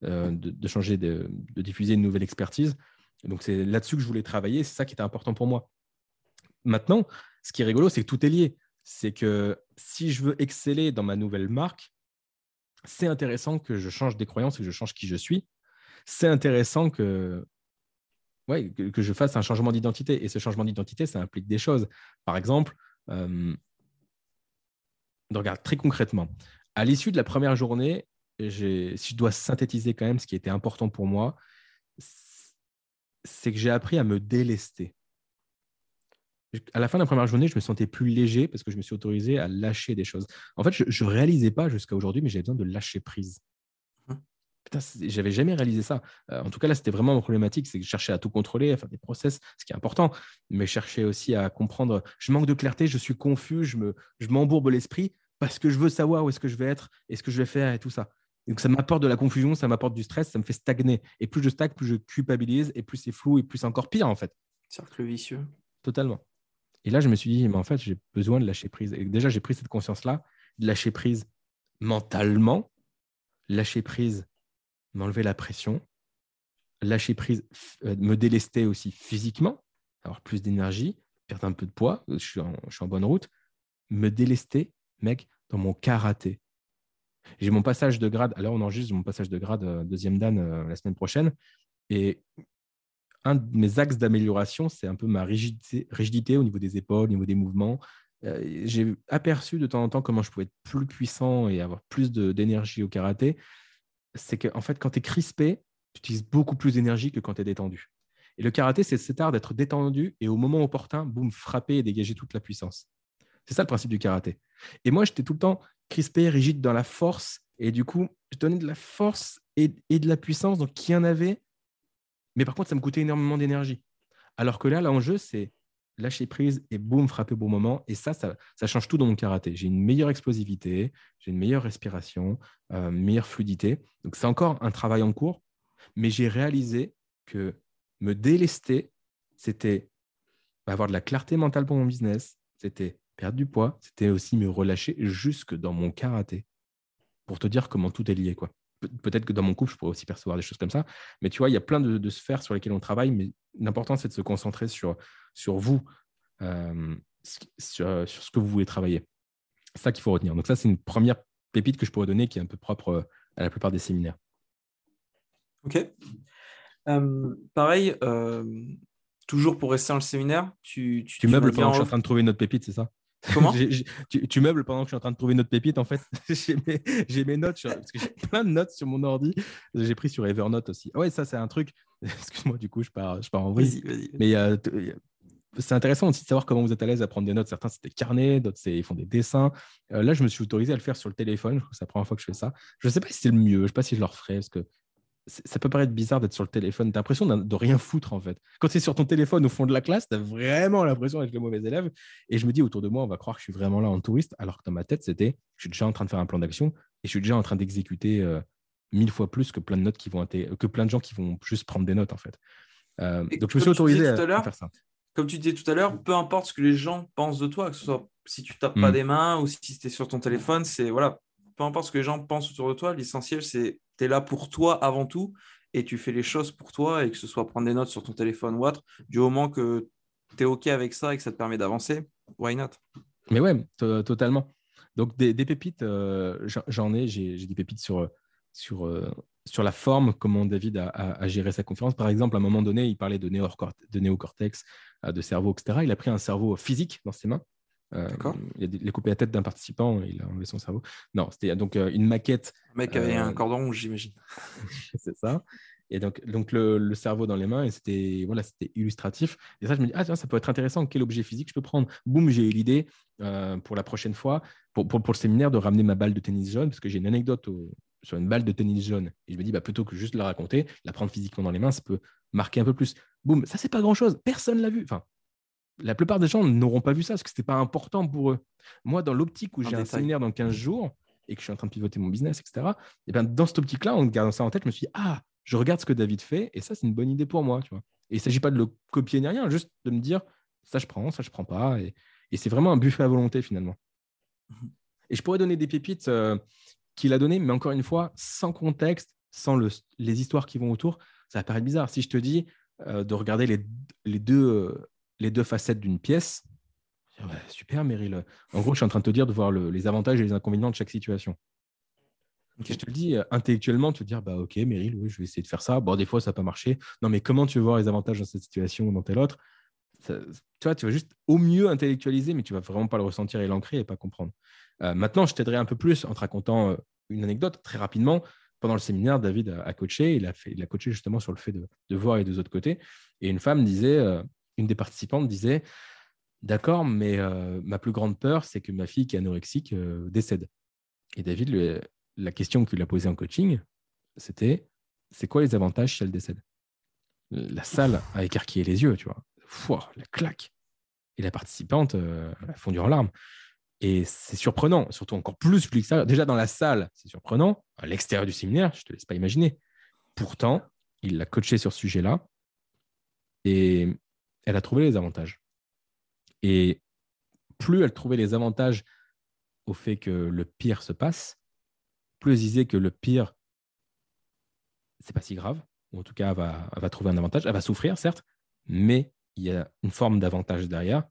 de, changer, de, diffuser une nouvelle expertise. Donc, c'est là-dessus que je voulais travailler. C'est ça qui était important pour moi. Maintenant, ce qui est rigolo, c'est que tout est lié. C'est que si je veux exceller dans ma nouvelle marque, c'est intéressant que je change des croyances que je change qui je suis. C'est intéressant que, ouais, que, je fasse un changement d'identité. Et ce changement d'identité, ça implique des choses. Par exemple, euh, regarde très concrètement, à l'issue de la première journée, si je dois synthétiser quand même ce qui était important pour moi, c'est que j'ai appris à me délester. À la fin de la première journée, je me sentais plus léger parce que je me suis autorisé à lâcher des choses. En fait, je ne réalisais pas jusqu'à aujourd'hui, mais j'avais besoin de lâcher prise. Hum. Putain, j'avais jamais réalisé ça. Euh, en tout cas, là, c'était vraiment ma problématique, c'est que je cherchais à tout contrôler, à faire des process, ce qui est important, mais je cherchais aussi à comprendre. Je manque de clarté, je suis confus, je m'embourbe l'esprit parce que je veux savoir où est-ce que je vais être et ce que je vais faire et tout ça. Donc ça m'apporte de la confusion, ça m'apporte du stress, ça me fait stagner. Et plus je stagne, plus je culpabilise, et plus c'est flou, et plus c'est encore pire en fait. Cercle vicieux. Totalement. Et là, je me suis dit, mais en fait, j'ai besoin de lâcher prise. Et déjà, j'ai pris cette conscience-là, de lâcher prise mentalement, lâcher prise, m'enlever la pression, lâcher prise, euh, me délester aussi physiquement, avoir plus d'énergie, perdre un peu de poids, je suis en, bonne route, me délester, mec, dans mon karaté. J'ai mon passage de grade, alors on enregistre mon passage de grade euh, deuxième dan euh, la semaine prochaine. Et un de mes axes d'amélioration, c'est un peu ma rigidité, au niveau des épaules, au niveau des mouvements. Euh, j'ai aperçu de temps en temps comment je pouvais être plus puissant et avoir plus d'énergie au karaté. C'est qu'en en fait, quand tu es crispé, tu utilises beaucoup plus d'énergie que quand tu es détendu. Et le karaté, c'est cet art d'être détendu et au moment opportun, boum, frapper et dégager toute la puissance. C'est ça le principe du karaté. Et moi, j'étais tout le temps crispé, rigide dans la force. Et du coup, je donnais de la force et, de la puissance, donc qui en avait. Mais par contre, ça me coûtait énormément d'énergie. Alors que là, l'enjeu, c'est lâcher prise et boum, frapper au bon moment. Et ça, ça, change tout dans mon karaté. J'ai une meilleure explosivité, j'ai une meilleure respiration, euh, une meilleure fluidité. Donc, c'est encore un travail en cours. Mais j'ai réalisé que me délester, c'était avoir de la clarté mentale pour mon business, c'était perdre du poids, c'était aussi me relâcher jusque dans mon karaté pour te dire comment tout est lié. quoi. Peut-être que dans mon couple, je pourrais aussi percevoir des choses comme ça. Mais tu vois, il y a plein de, sphères sur lesquelles on travaille, mais l'important, c'est de se concentrer sur, sur vous, euh, sur, ce que vous voulez travailler. C'est ça qu'il faut retenir. Donc ça, c'est une première pépite que je pourrais donner qui est un peu propre euh, à la plupart des séminaires. Ok. Euh, pareil, toujours pour rester dans le séminaire, tu, tu, meubles pendant que je suis en train de trouver notre pépite, c'est ça? Comment tu, meubles pendant que je suis en train de trouver notre pépite. En fait, j'ai mes, notes, parce que j'ai plein de notes sur mon ordi. J'ai pris sur Evernote aussi. Ah ouais, ça, c'est un truc. Excuse-moi, du coup, je pars, je pars en vrille. Mais c'est intéressant aussi de savoir comment vous êtes à l'aise à prendre des notes. Certains, c'est des carnets, d'autres, ils font des dessins. Euh, là, je me suis autorisé à le faire sur le téléphone. C'est la première fois que je fais ça. Je ne sais pas si c'est le mieux. Je ne sais pas si je le referai parce que ça peut paraître bizarre d'être sur le téléphone. Tu as l'impression de rien foutre, en fait. Quand tu es sur ton téléphone au fond de la classe, tu as vraiment l'impression d'être le mauvais élève. Et je me dis, autour de moi, on va croire que je suis vraiment là en touriste, alors que dans ma tête, c'était, je suis déjà en train de faire un plan d'action et je suis déjà en train d'exécuter euh, mille fois plus que plein de notes qui vont que plein de gens qui vont juste prendre des notes, en fait. Euh, donc, je me suis autorisé à, faire ça. Comme tu disais tout à l'heure, peu importe ce que les gens pensent de toi, que ce soit si tu tapes pas hmm. des mains ou si tu es sur ton téléphone, c'est voilà, peu importe ce que les gens pensent autour de toi, l'essentiel, c'est tu es là pour toi avant tout et tu fais les choses pour toi et que ce soit prendre des notes sur ton téléphone ou autre, du moment que tu es OK avec ça et que ça te permet d'avancer, why not? Mais ouais, totalement. Donc, des, pépites, euh, j'en ai, j'ai des pépites euh, sur la forme, comment David a, géré sa conférence. Par exemple, à un moment donné, il parlait de, de néocortex, euh, de cerveau, etc. Il a pris un cerveau physique dans ses mains. Il a coupé la tête d'un participant il a enlevé son cerveau. Non, c'était donc une maquette. Le mec avait un cordon rouge, j'imagine. c'est ça. Et donc, donc le, cerveau dans les mains, et c'était voilà, c'était illustratif. Et ça, je me dis, ah, tiens, ça peut être intéressant. Quel objet physique je peux prendre? Boum, j'ai eu l'idée euh, pour la prochaine fois, pour, pour, pour, le séminaire, de ramener ma balle de tennis jaune, parce que j'ai une anecdote sur une balle de tennis jaune. Et je me dis, bah, plutôt que juste la raconter, la prendre physiquement dans les mains, ça peut marquer un peu plus. Boum, ça, c'est pas grand-chose. Personne l'a vu. Enfin, la plupart des gens n'auront pas vu ça parce que ce n'était pas important pour eux. Moi, dans l'optique où j'ai un séminaire dans 15 jours et que je suis en train de pivoter mon business, etc., et bien dans cette optique-là, en gardant ça en tête, je me suis dit, ah, je regarde ce que David fait et ça, c'est une bonne idée pour moi. Tu vois. Et il ne s'agit pas de le copier ni rien, juste de me dire, ça, je prends, ça, je prends pas. Et, c'est vraiment un buffet à volonté finalement. Mhm. Et je pourrais donner des pépites euh, qu'il a données, mais encore une fois, sans contexte, sans les histoires qui vont autour, ça va paraître bizarre. Si je te dis euh, de regarder les, les deux, euh, les deux facettes d'une pièce, super, Meryl. En gros, je suis en train de te dire de voir les avantages et les inconvénients de chaque situation. Je te le dis, euh, intellectuellement, tu te dire, bah, ok, Meryl, oui, je vais essayer de faire ça. Bon, des fois, ça n'a pas marché. Non, mais comment tu veux voir les avantages dans cette situation ou dans telle autre? Tu vois, tu vas juste au mieux intellectualiser, mais tu vas vraiment pas le ressentir et l'ancrer et pas comprendre. maintenant, je t'aiderai un peu plus en te racontant une anecdote très rapidement pendant le séminaire, David a, coaché. Il a, fait, il a coaché justement sur le fait de, voir les deux autres côtés. Et une femme disait, euh, une des participantes disait D'accord, mais euh, ma plus grande peur, c'est que ma fille qui est anorexique euh, décède. Et David, la question qu'il a posée en coaching, c'était C'est quoi les avantages si elle décède? La salle a écarquillé les yeux, tu vois. Fouah, la claque. Et la participante a fondu en larmes. Et c'est surprenant, surtout encore plus plus que Déjà dans la salle, c'est surprenant. À l'extérieur du séminaire, je ne te laisse pas imaginer. Pourtant, il l'a coaché sur ce sujet-là et elle a trouvé les avantages. Et plus elle trouvait les avantages au fait que le pire se passe, plus elle disait que le pire, c'est pas si grave, ou en tout cas, elle va, va trouver un avantage. Elle va souffrir, certes, mais il y a une forme d'avantage derrière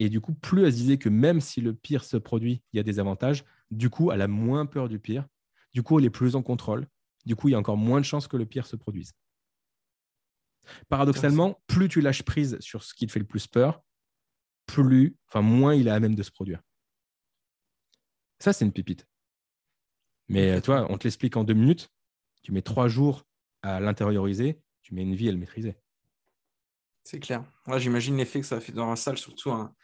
et du coup, plus elle disait que même si le pire se produit, il y a des avantages, du coup, elle a moins peur du pire. Du coup, elle est plus en contrôle. Du coup, il y a encore moins de chances que le pire se produise. Paradoxalement, plus tu lâches prise sur ce qui te fait le plus peur, plus, enfin, moins il est à même de se produire. Ça, c'est une pépite. Mais toi, on te l'explique en deux minutes. Tu mets trois jours à l'intérioriser. Tu mets une vie à le maîtriser. C'est clair. Moi, j'imagine l'effet que ça fait dans la salle, surtout un,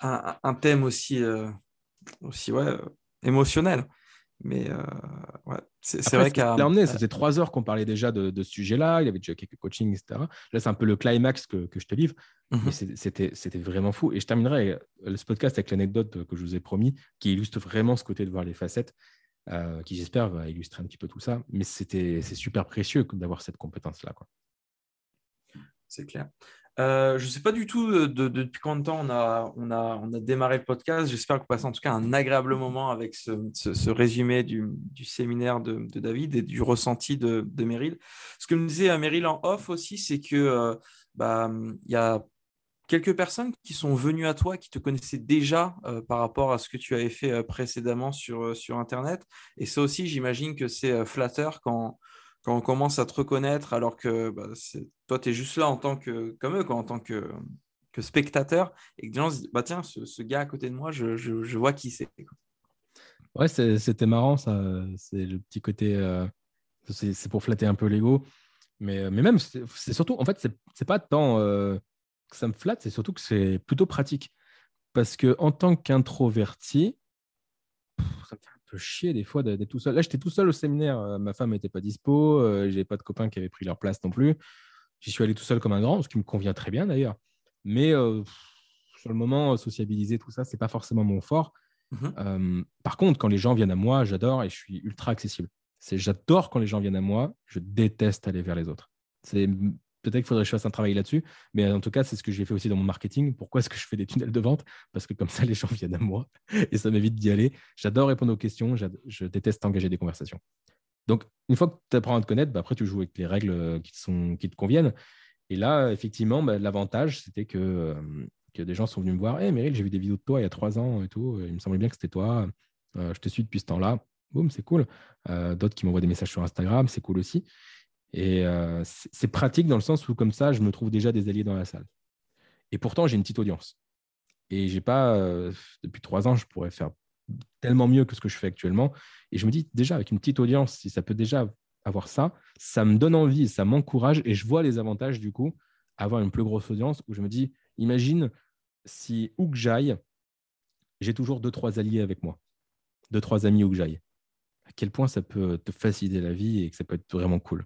un, thème aussi, euh, aussi ouais, euh, émotionnel. Mais euh, ouais, c'est vrai qu'à. C'était trois heures qu'on parlait déjà de, ce sujet-là. Il y avait déjà quelques coachings, etc. Là, c'est un peu le climax que, que je te livre. Mais c'était vraiment fou. Et je terminerai ce podcast avec l'anecdote que je vous ai promis, qui illustre vraiment ce côté de voir les facettes, qui j'espère va illustrer un petit peu tout ça. Mais c'est super précieux d'avoir cette compétence-là. C'est clair. Euh, je ne sais pas du tout euh, depuis combien de temps on a, démarré le podcast. J'espère que vous passez en tout cas un agréable moment avec ce, résumé du, séminaire de, David et du ressenti de, de Meryl. Ce que me disait euh, Meryl en off aussi, c'est que bah, il y a quelques personnes qui sont venues à toi, qui te connaissaient déjà par rapport à ce que tu avais fait précédemment sur, sur Internet. Et ça aussi, j'imagine que c'est flatteur quand quand on commence à te reconnaître, alors que bah, toi, tu es juste là en tant que, comme eux, en tant que, spectateur, et que les gens se disent, bah, tiens, ce, gars à côté de moi, je, je, vois qui c'est. Ouais, c'était marrant, ça. C'est le petit côté. Euh, c'est pour flatter un peu l'ego. Mais, mais même, c'est surtout, en fait, c'est pas tant euh, que ça me flatte, c'est surtout que c'est plutôt pratique. Parce que en tant qu'introverti, chier des fois d'être tout seul. Là, j'étais tout seul au séminaire. Euh, ma femme n'était pas dispo. Euh, j'ai pas de copains qui avaient pris leur place non plus. J'y suis allé tout seul comme un grand, ce qui me convient très bien d'ailleurs. Mais euh, sur le moment, sociabiliser, tout ça, c'est pas forcément mon fort. Mhm. par contre, quand les gens viennent à moi, j'adore et je suis ultra accessible. C'est j'adore quand les gens viennent à moi. Je déteste aller vers les autres. C'est Peut-être qu'il faudrait que je fasse un travail là-dessus, mais en tout cas, c'est ce que j'ai fait aussi dans mon marketing. Pourquoi est-ce que je fais des tunnels de vente? Parce que comme ça, les gens viennent à moi et ça m'évite d'y aller. J'adore répondre aux questions, je déteste engager des conversations. Donc, une fois que tu apprends à te connaître, bah, après, tu joues avec les règles euh, qui, sont, qui te conviennent. Et là, effectivement, bah, l'avantage, c'était que, euh, que, des gens sont venus me voir. Hé, hey, Meryl, j'ai vu des vidéos de toi il y a trois ans et tout. Il me semblait bien que c'était toi. Euh, je te suis depuis ce temps-là. Boum, c'est cool. D'autres qui m'envoient des messages sur Instagram, c'est cool aussi. Et euh, c'est pratique dans le sens où, comme ça, je me trouve déjà des alliés dans la salle. Et pourtant, j'ai une petite audience. Et j'ai pas, euh, depuis trois ans, je pourrais faire tellement mieux que ce que je fais actuellement. Et je me dis, déjà, avec une petite audience, si ça peut déjà avoir ça, ça me donne envie, ça m'encourage. Et je vois les avantages, du coup, avoir une plus grosse audience où je me dis, imagine si où que j'aille, j'ai toujours deux, trois alliés avec moi, deux, trois amis où que j'aille. À quel point ça peut te faciliter la vie et que ça peut être vraiment cool.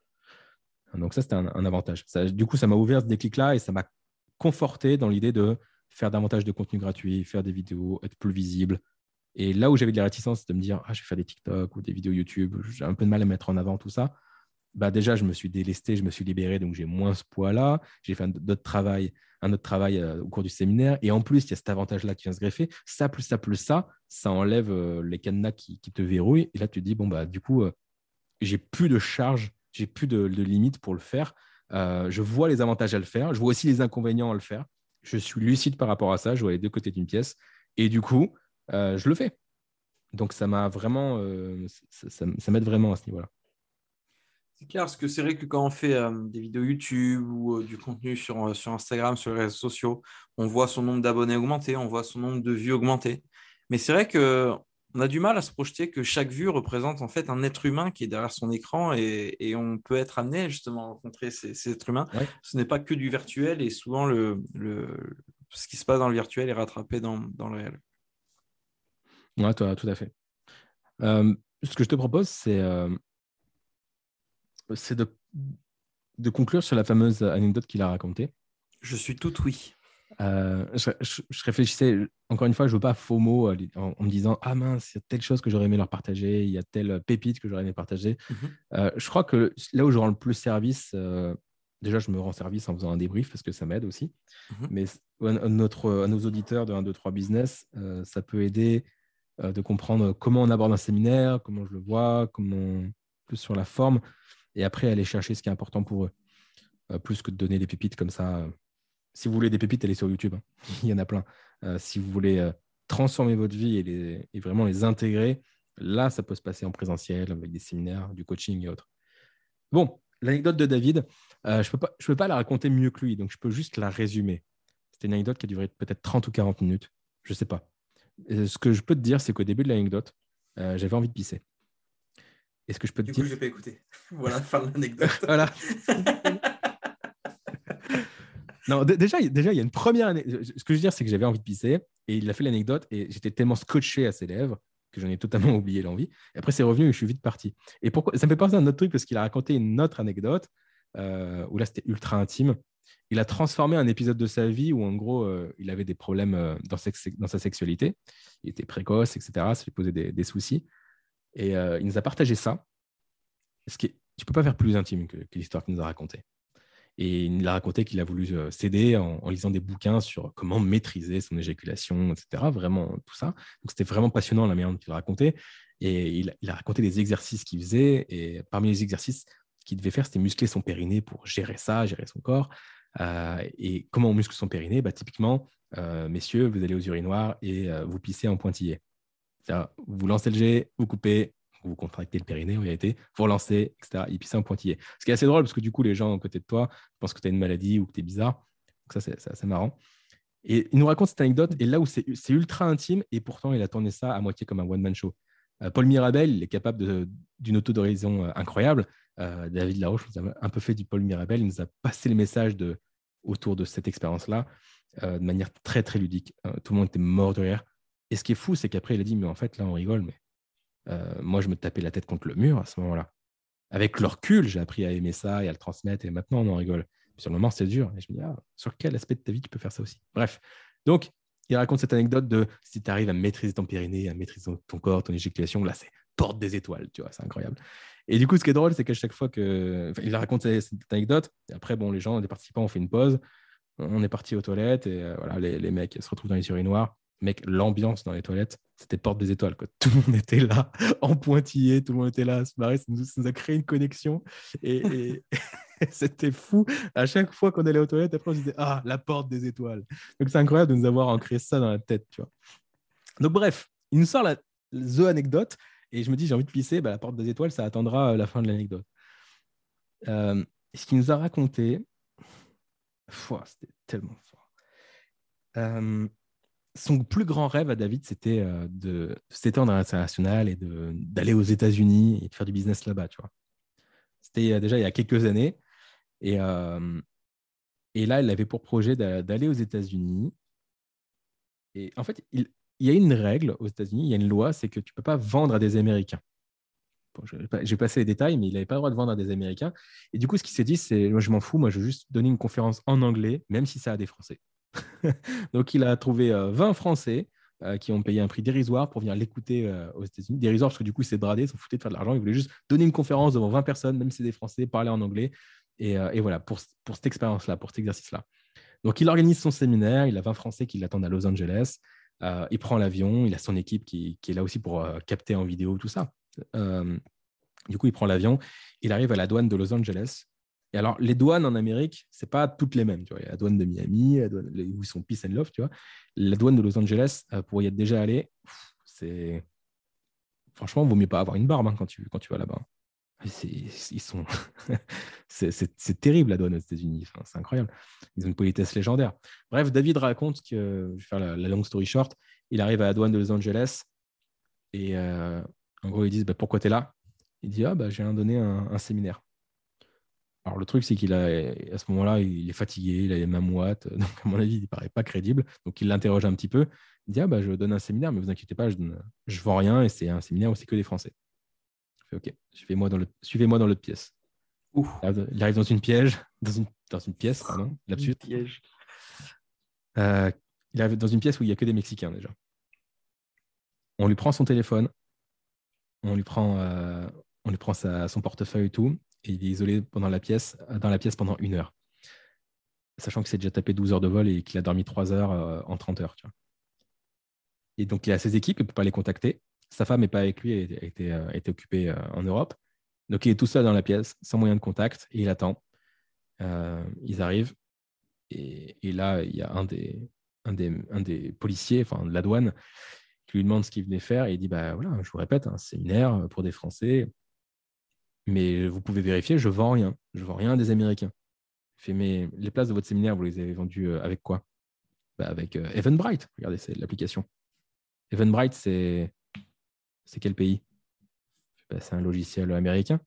Donc ça, c'était un, avantage. du coup, ça m'a ouvert ce déclic-là et ça m'a conforté dans l'idée de faire davantage de contenu gratuit, faire des vidéos, être plus visible. Et là où j'avais de la réticence de me dire, ah, je vais faire des TikTok ou des vidéos YouTube, j'ai un peu de mal à mettre en avant tout ça. Bah déjà, je me suis délesté, je me suis libéré, donc j'ai moins ce poids-là. J'ai fait un autre travail, un autre travail euh, au cours du séminaire. Et en plus, il y a cet avantage-là qui vient se greffer. Ça, plus ça, plus ça, ça enlève euh, les cadenas qui, te verrouillent. Et là, tu te dis, bon, bah, du coup, j'ai plus de charge, j'ai plus de, limites pour le faire. je vois les avantages à le faire. Je vois aussi les inconvénients à le faire je suis lucide par rapport à ça, je vois les deux côtés d'une pièce, et du coup, euh, je le fais. Donc ça m'a vraiment, euh, ça, m'aide vraiment à ce niveau-là. C'est clair, parce que c'est vrai que quand on fait euh, des vidéos YouTube ou du contenu sur Instagram, sur les réseaux sociaux, on voit son nombre d'abonnés augmenter, on voit son nombre de vues augmenter. Mais c'est vrai que on a du mal à se projeter que chaque vue représente en fait un être humain qui est derrière son écran et, on peut être amené justement à rencontrer ces, êtres humains. Ce n'est pas que du virtuel et souvent le, ce qui se passe dans le virtuel est rattrapé dans, le réel. Oui, tout à fait. Euh, ce que je te propose, c'est euh, de, de conclure sur la fameuse anecdote qu'il a racontée. Je suis tout oui. Euh, je, réfléchissais, encore une fois, je ne veux pas faux mots euh, en, me disant Ah mince, il y a telle chose que j'aurais aimé leur partager, il y a telle pépite que j'aurais aimé partager. Mhm. Euh, je crois que là où je rends le plus service, déjà, je me rends service en faisant un débrief parce que ça m'aide aussi. Mhm. Mais à, notre, à nos auditeurs de 1, 2, 3 business, ça peut aider de comprendre comment on aborde un séminaire, comment je le vois, comment plus sur la forme, et après aller chercher ce qui est important pour eux, plus que de donner des pépites comme ça si vous voulez des pépites, allez sur YouTube. Hein. Il y en a plein. Euh, si vous voulez euh, transformer votre vie et, vraiment les intégrer, là, ça peut se passer en présentiel, avec des séminaires, du coaching et autres. Bon, l'anecdote de David, euh, je ne peux, peux, pas la raconter mieux que lui, donc je peux juste la résumer. C'était une anecdote qui a duré peut-être 30 ou 40 minutes, je ne sais pas. ce que je peux te dire, c'est qu'au début de l'anecdote, j'avais envie de pisser. Est-ce que je peux te du dire coup, je n'ai pas écouté. Voilà, fin de l'anecdote. voilà. Non, déjà, déjà, il y a une première. Ce que je veux dire, c'est que j'avais envie de pisser et il a fait l'anecdote et j'étais tellement scotché à ses lèvres que j'en ai totalement oublié l'envie. Et après, c'est revenu et je suis vite parti. Et pourquoi Ça me fait penser à un autre truc parce qu'il a raconté une autre anecdote euh, où là, c'était ultra intime. Il a transformé un épisode de sa vie où, en gros, euh, il avait des problèmes euh, dans, sa, sexualité. Il était précoce, etc. Ça lui posait des, soucis. Et il nous a partagé ça. Ce qui est, tu peux pas faire plus intime que, que l'histoire qu'il nous a racontée. Et il a raconté qu'il a voulu euh, céder en, lisant des bouquins sur comment maîtriser son éjaculation, etc. Vraiment, tout ça. Donc, c'était vraiment passionnant la manière dont il racontait. Et il, a raconté des exercices qu'il faisait. Et parmi les exercices qu'il devait faire, c'était muscler son périnée pour gérer ça, gérer son corps. Euh, et comment on muscle son périnée? Bah, Typiquement, euh, messieurs, vous allez aux urinoirs et vous pissez en pointillé. Vous lancez le jet, vous coupez, vous contractez le périnée en réalité, vous relancez, etc. Et puis c'est un pointillé. Ce qui est assez drôle parce que du coup, les gens à côté de toi pensent que tu as une maladie ou que tu es bizarre. Donc ça, c'est assez marrant. Et il nous raconte cette anecdote, et là où c'est ultra intime, et pourtant il a tourné ça à moitié comme un one-man show. Euh, Paul Mirabel, il est capable d'une autodorisation euh, incroyable. Euh, David Laroche nous a un peu fait du Paul Mirabel, il nous a passé le message autour de cette expérience-là de manière très très ludique. tout le monde était mort de rire. Et ce qui est fou, c'est qu'après, il a dit, mais en fait, là, on rigole, mais euh, moi, je me tapais la tête contre le mur à ce moment-là. Avec le recul, j'ai appris à aimer ça et à le transmettre, et maintenant, on en rigole. sur le moment, c'est dur. Et je me dis, ah, sur quel aspect de ta vie tu peux faire ça aussi? Bref. Donc, il raconte cette anecdote de si tu arrives à maîtriser ton périnée, à maîtriser ton corps, ton éjaculation, là, c'est porte des étoiles, tu vois, c'est incroyable. Et du coup, ce qui est drôle, c'est qu'à chaque fois que. il raconte cette anecdote, et après, bon, les gens, les participants ont fait une pause, on est parti aux toilettes, et euh, voilà, les, les, mecs se retrouvent dans les urinoirs mec, l'ambiance dans les toilettes, c'était porte des étoiles. Quoi. Tout le monde était là, en pointillé, tout le monde était là à se marrer. Ça nous, a créé une connexion. Et, c'était fou. À chaque fois qu'on allait aux toilettes, après, on se disait Ah, la porte des étoiles. Donc, c'est incroyable de nous avoir ancré ça dans la tête. Tu vois. Donc, bref, il nous sort la The anecdote. Et je me dis J'ai envie de pisser. Bah, la porte des étoiles, ça attendra euh, la fin de l'anecdote. Euh, ce qu'il nous a raconté, c'était tellement fort. Euh, son plus grand rêve à David, c'était euh, de, s'étendre à l'international et d'aller aux États-Unis et de faire du business là-bas, tu vois. C'était euh, déjà il y a quelques années. Et, euh, et là, il avait pour projet d'aller aux États-Unis. Et en fait, il, y a une règle aux États-Unis, il y a une loi, c'est que tu ne peux pas vendre à des Américains. je, vais passer les détails, mais il n'avait pas le droit de vendre à des Américains. Et du coup, ce qu'il s'est dit, c'est moi, je m'en fous, moi, je veux juste donner une conférence en anglais, même si ça a des Français. Donc, il a trouvé 20 Français qui ont payé un prix dérisoire pour venir l'écouter aux États-Unis. Dérisoire parce que du coup, c'est bradé, ils s'en foutaient de faire de l'argent. Ils voulaient juste donner une conférence devant 20 personnes, même si c'est des Français, parler en anglais. Et, voilà, pour, cette expérience-là, pour cet exercice-là. Donc, il organise son séminaire. Il a 20 Français qui l'attendent à Los Angeles. Euh, il prend l'avion. Il a son équipe qui, est là aussi pour euh, capter en vidéo tout ça. Euh, du coup, il prend l'avion. Il arrive à la douane de Los Angeles. Et alors, les douanes en Amérique, c'est pas toutes les mêmes. Tu vois. Il y a la douane de Miami, où ils sont peace and love. Tu vois. La douane de Los Angeles, pour y être déjà allé, c'est franchement, il vaut mieux pas avoir une barbe hein, quand, tu, quand tu vas là-bas. Ils sont... c'est terrible la douane aux États-Unis. c'est incroyable. Ils ont une politesse légendaire. Bref, David raconte que, je vais faire la, long story short, il arrive à la douane de Los Angeles et euh, en gros, ils disent bah, Pourquoi tu es là? Il dit Ah, bah, j'ai donné un séminaire. Alors, le truc, c'est qu'il a, à ce moment-là, il est fatigué, il a les mains moites, donc à mon avis, il ne paraît pas crédible. Donc, il l'interroge un petit peu. Il dit Ah, bah, je donne un séminaire, mais vous inquiétez pas, je ne vends rien et c'est un séminaire où c'est que des Français. OK, suivez-moi dans, le... suivez dans l'autre pièce. Il arrive dans une piège, dans une, dans une pièce, pardon, là-dessus. Euh, il arrive dans une pièce où il n'y a que des Mexicains déjà. On lui prend son téléphone, on lui prend, euh, on lui prend sa, son portefeuille et tout, il est isolé pendant la pièce, dans la pièce pendant une heure. Sachant que c'est déjà tapé 12 heures de vol et qu'il a dormi 3 heures euh, en 30 heures. Et donc, il a ses équipes, il ne peut pas les contacter. Sa femme n'est pas avec lui, elle était, euh, occupée euh, en Europe. Donc il est tout seul dans la pièce, sans moyen de contact, et il attend. Euh, ils arrivent, et, là, il y a un des, un des, policiers, enfin de la douane, qui lui demande ce qu'il venait faire, et il dit bah voilà, je vous répète, un séminaire pour des Français, mais vous pouvez vérifier, je vends rien, je vends rien des Américains. Fait mais les places de votre séminaire, vous les avez vendues avec quoi? Bah, Avec Eventbrite. Regardez, c'est l'application. Eventbrite, c'est c'est quel pays? Bah, C'est un logiciel américain.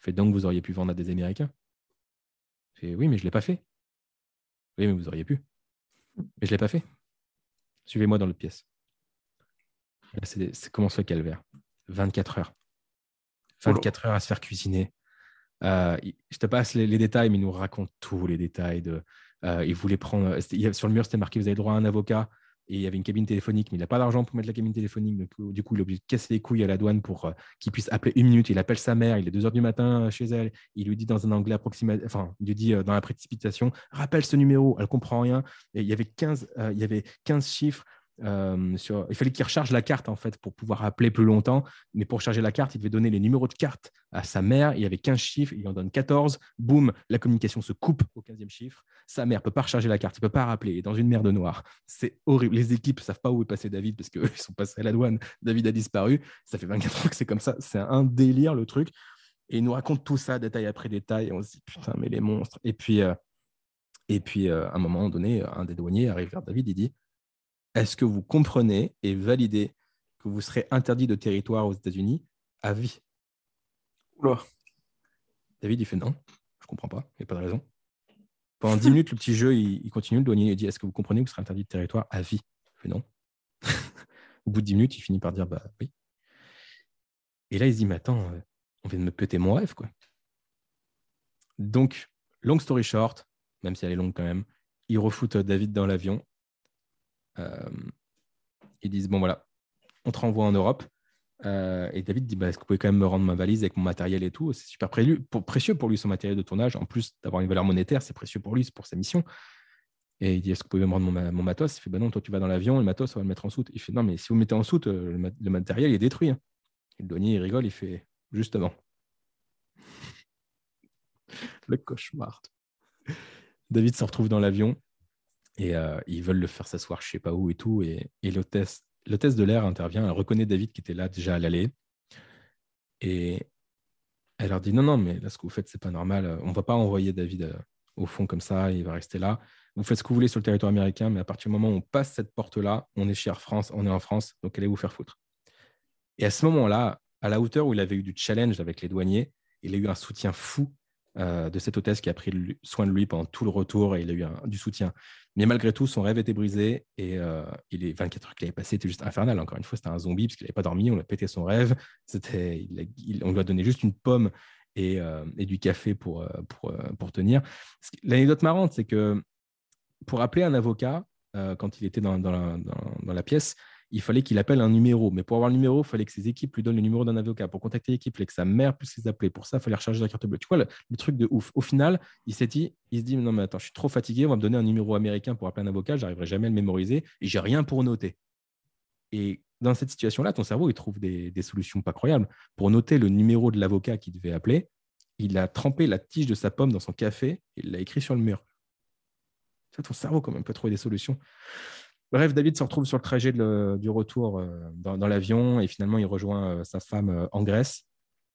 Fait donc vous auriez pu vendre à des Américains. Fait, oui, mais je ne l'ai pas fait. Oui, mais vous auriez pu. Mais je ne l'ai pas fait. Suivez-moi dans l'autre pièce. C'est comment ce calvaire? 24 heures. 24 heures à se faire cuisiner. Euh, je te passe les, détails, mais il nous raconte tous les détails. Euh, il voulait prendre. Sur le mur, c'était marqué Vous avez droit à un avocat et il y avait une cabine téléphonique, mais il n'a pas d'argent pour mettre la cabine téléphonique. Du coup, il est obligé de casser les couilles à la douane pour euh, qu'il puisse appeler une minute. Il appelle sa mère, il est 2 heures du matin chez elle. Il lui dit dans un anglais approximatif, enfin, il lui dit dans la précipitation rappelle ce numéro. Elle comprend rien. Et il y avait 15, il y avait 15 chiffres euh. Il fallait qu'il recharge la carte en fait pour pouvoir appeler plus longtemps. Mais pour charger la carte, il devait donner les numéros de carte à sa mère. Il y avait 15 chiffres, il en donne 14. Boum, la communication se coupe au 15e chiffre. Sa mère ne peut pas recharger la carte, il ne peut pas rappeler. Il dans une mer de noir. C'est horrible. Les équipes ne savent pas où est passé David parce qu'ils sont passés à la douane. David a disparu. Ça fait 24 ans que c'est comme ça. C'est un délire le truc. Et il nous raconte tout ça détail après détail. On se dit putain, mais les monstres. Et puis, euh, et puis euh, à un moment donné, un des douaniers arrive vers David et dit est-ce que vous comprenez et validez que vous serez interdit de territoire aux États-Unis à vie? David, il fait non, je ne comprends pas, il n'y a pas de raison. Pendant 10 minutes, le petit jeu, il, continue. Le douanier dit Est-ce que vous comprenez que vous serez interdit de territoire à vie? Il fait non. Au bout de 10 minutes, il finit par dire Bah oui. Et là, il se dit Mais attends, euh, on vient de me péter mon rêve, quoi. Donc, long story short, même si elle est longue quand même, il refoute David dans l'avion euh, ils disent bon voilà, on te renvoie en Europe. Euh, et David dit bah, Est-ce que vous pouvez quand même me rendre ma valise avec mon matériel et tout? C'est super précieux pour lui, son matériel de tournage. En plus d'avoir une valeur monétaire, c'est précieux pour lui, c'est pour sa mission. Et il dit Est-ce que vous pouvez me rendre mon, matos? Il fait bah Non, toi, tu vas dans l'avion, le matos, on va le mettre en soute. Il fait Non, mais si vous le mettez en soute, euh, le, matériel est détruit. Hein. le douanier, il rigole, il fait Justement. le cauchemar. David se retrouve dans l'avion. Et euh, ils veulent le faire s'asseoir je sais pas où et tout. Et, et l'hôtesse, de l'air intervient, elle reconnaît David qui était là déjà à l'aller. Et elle leur dit non, non, mais là, ce que vous faites, c'est pas normal. On ne va pas envoyer David euh, au fond comme ça, il va rester là. Vous faites ce que vous voulez sur le territoire américain, mais à partir du moment où on passe cette porte-là, on est chez Air France, on est en France, donc allez vous faire foutre. Et à ce moment-là, à la hauteur où il avait eu du challenge avec les douaniers, il a eu un soutien fou euh, de cette hôtesse qui a pris soin de lui pendant tout le retour et il a eu du soutien. Mais malgré tout, son rêve était brisé et euh, il est 24 heures qu'il avait passé étaient juste infernal. Encore une fois, c'était un zombie parce qu'il n'avait pas dormi, on a pété son rêve. C'était, on lui a donné juste une pomme et, euh, du café pour, pour, pour tenir. L'anecdote marrante, c'est que pour appeler un avocat, euh, quand il était dans, la, pièce, il fallait qu'il appelle un numéro. Mais pour avoir le numéro, il fallait que ses équipes lui donnent le numéro d'un avocat. Pour contacter l'équipe, il fallait que sa mère puisse les appeler. Pour ça, il fallait recharger la carte bleue. Tu vois, le, truc de ouf. Au final, il s'est dit, il se dit, non, mais attends, je suis trop fatigué, on va me donner un numéro américain pour appeler un avocat, j'arriverai jamais à le mémoriser et j'ai rien pour noter. Et dans cette situation-là, ton cerveau, il trouve des, solutions pas croyables. Pour noter le numéro de l'avocat qu'il devait appeler, il a trempé la tige de sa pomme dans son café et il l'a écrit sur le mur. ton cerveau, quand même, peut trouver des solutions. Bref, David se retrouve sur le trajet du retour euh, dans, l'avion et finalement, il rejoint euh, sa femme euh, en Grèce.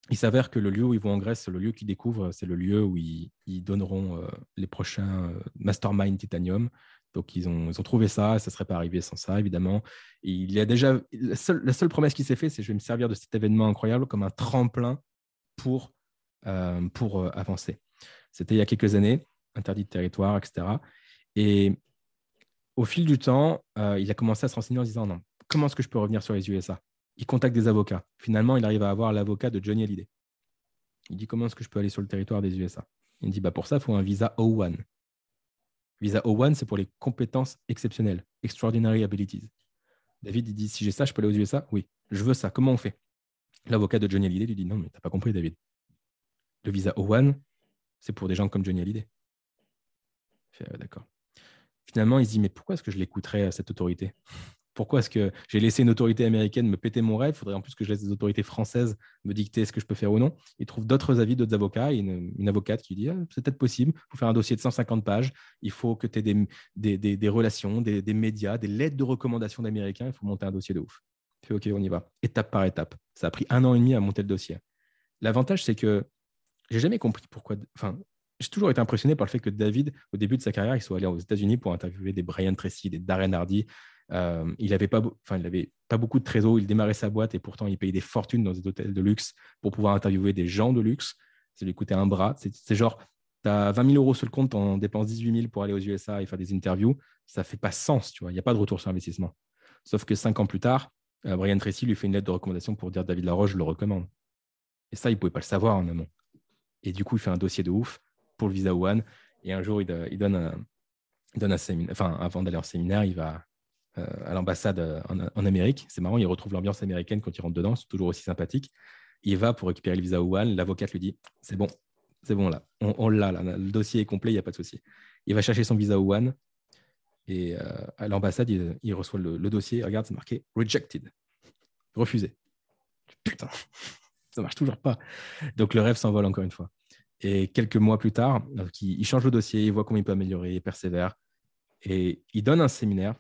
Il s'avère que le lieu où ils vont en Grèce, le lieu qu'ils découvrent, c'est le lieu où ils, donneront les prochains Mastermind Titanium. Donc, ils ont, trouvé ça, ça ne serait pas arrivé sans ça, évidemment. il y a déjà, la seule, promesse qui s'est faite, c'est je vais me servir de cet événement incroyable comme un tremplin pour pour avancer. C'était il y a quelques années, interdit de territoire, etc. Et au fil du temps, euh, il a commencé à se renseigner en disant non, comment est-ce que je peux revenir sur les USA Il contacte des avocats. Finalement, il arrive à avoir l'avocat de Johnny Hallyday. Il dit comment est-ce que je peux aller sur le territoire des USA Il dit bah pour ça, il faut un visa O1. Visa O1, c'est pour les compétences exceptionnelles, extraordinary abilities. David, il dit si j'ai ça, je peux aller aux USA Oui, je veux ça. Comment on fait? L'avocat de Johnny Hallyday lui dit non, mais tu n'as pas compris, David le visa O1, c'est pour des gens comme Johnny Hallyday. Euh, d'accord. Finalement, il se dit, mais pourquoi est-ce que je l'écouterais à cette autorité? Pourquoi est-ce que j'ai laissé une autorité américaine me péter mon rêve? Il faudrait en plus que je laisse des autorités françaises me dicter ce que je peux faire ou non. Il trouve d'autres avis, d'autres avocats, une, avocate qui dit, ah, c'est peut-être possible, il faut faire un dossier de 150 pages, il faut que tu aies des, des, relations, des, des, médias, des lettres de recommandation d'Américains, il faut monter un dossier de ouf. Fait, ok, on y va, étape par étape. Ça a pris un an et demi à monter le dossier. L'avantage, c'est que j'ai jamais compris pourquoi. Enfin, j'ai toujours été impressionné par le fait que David, au début de sa carrière, il soit allé aux États-Unis pour interviewer des Brian Tracy, des Darren Hardy. Euh, il n'avait pas, enfin, il pas beaucoup de trésor. Il démarrait sa boîte et pourtant il payait des fortunes dans des hôtels de luxe pour pouvoir interviewer des gens de luxe. Ça lui coûtait un bras. C'est genre, tu as 20 000 euros sur le compte, en dépenses 18 000 pour aller aux USA et faire des interviews. Ça fait pas sens, tu vois. Il n'y a pas de retour sur investissement. Sauf que cinq ans plus tard, euh, Brian Tracy lui fait une lettre de recommandation pour dire David Laroche, je le recommande. Et ça, il pouvait pas le savoir en amont. Et du coup, il fait un dossier de ouf pour le visa One. Et un jour, il, donne un, donne un séminaire. Enfin, avant d'aller en séminaire, il va euh, à l'ambassade euh, en, Amérique. C'est marrant, il retrouve l'ambiance américaine quand il rentre dedans. C'est toujours aussi sympathique. Il va pour récupérer le visa One. L'avocate lui dit C'est bon, c'est bon là. On, l'a là. Le dossier est complet, il n'y a pas de souci. Il va chercher son visa One. Et euh, à l'ambassade, il, reçoit le, le dossier. Regarde, c'est marqué Rejected. Refusé. Putain ça marche toujours pas. Donc le rêve s'envole encore une fois. Et quelques mois plus tard, il, change le dossier, il voit comment il peut améliorer, il persévère. Et il donne un séminaire,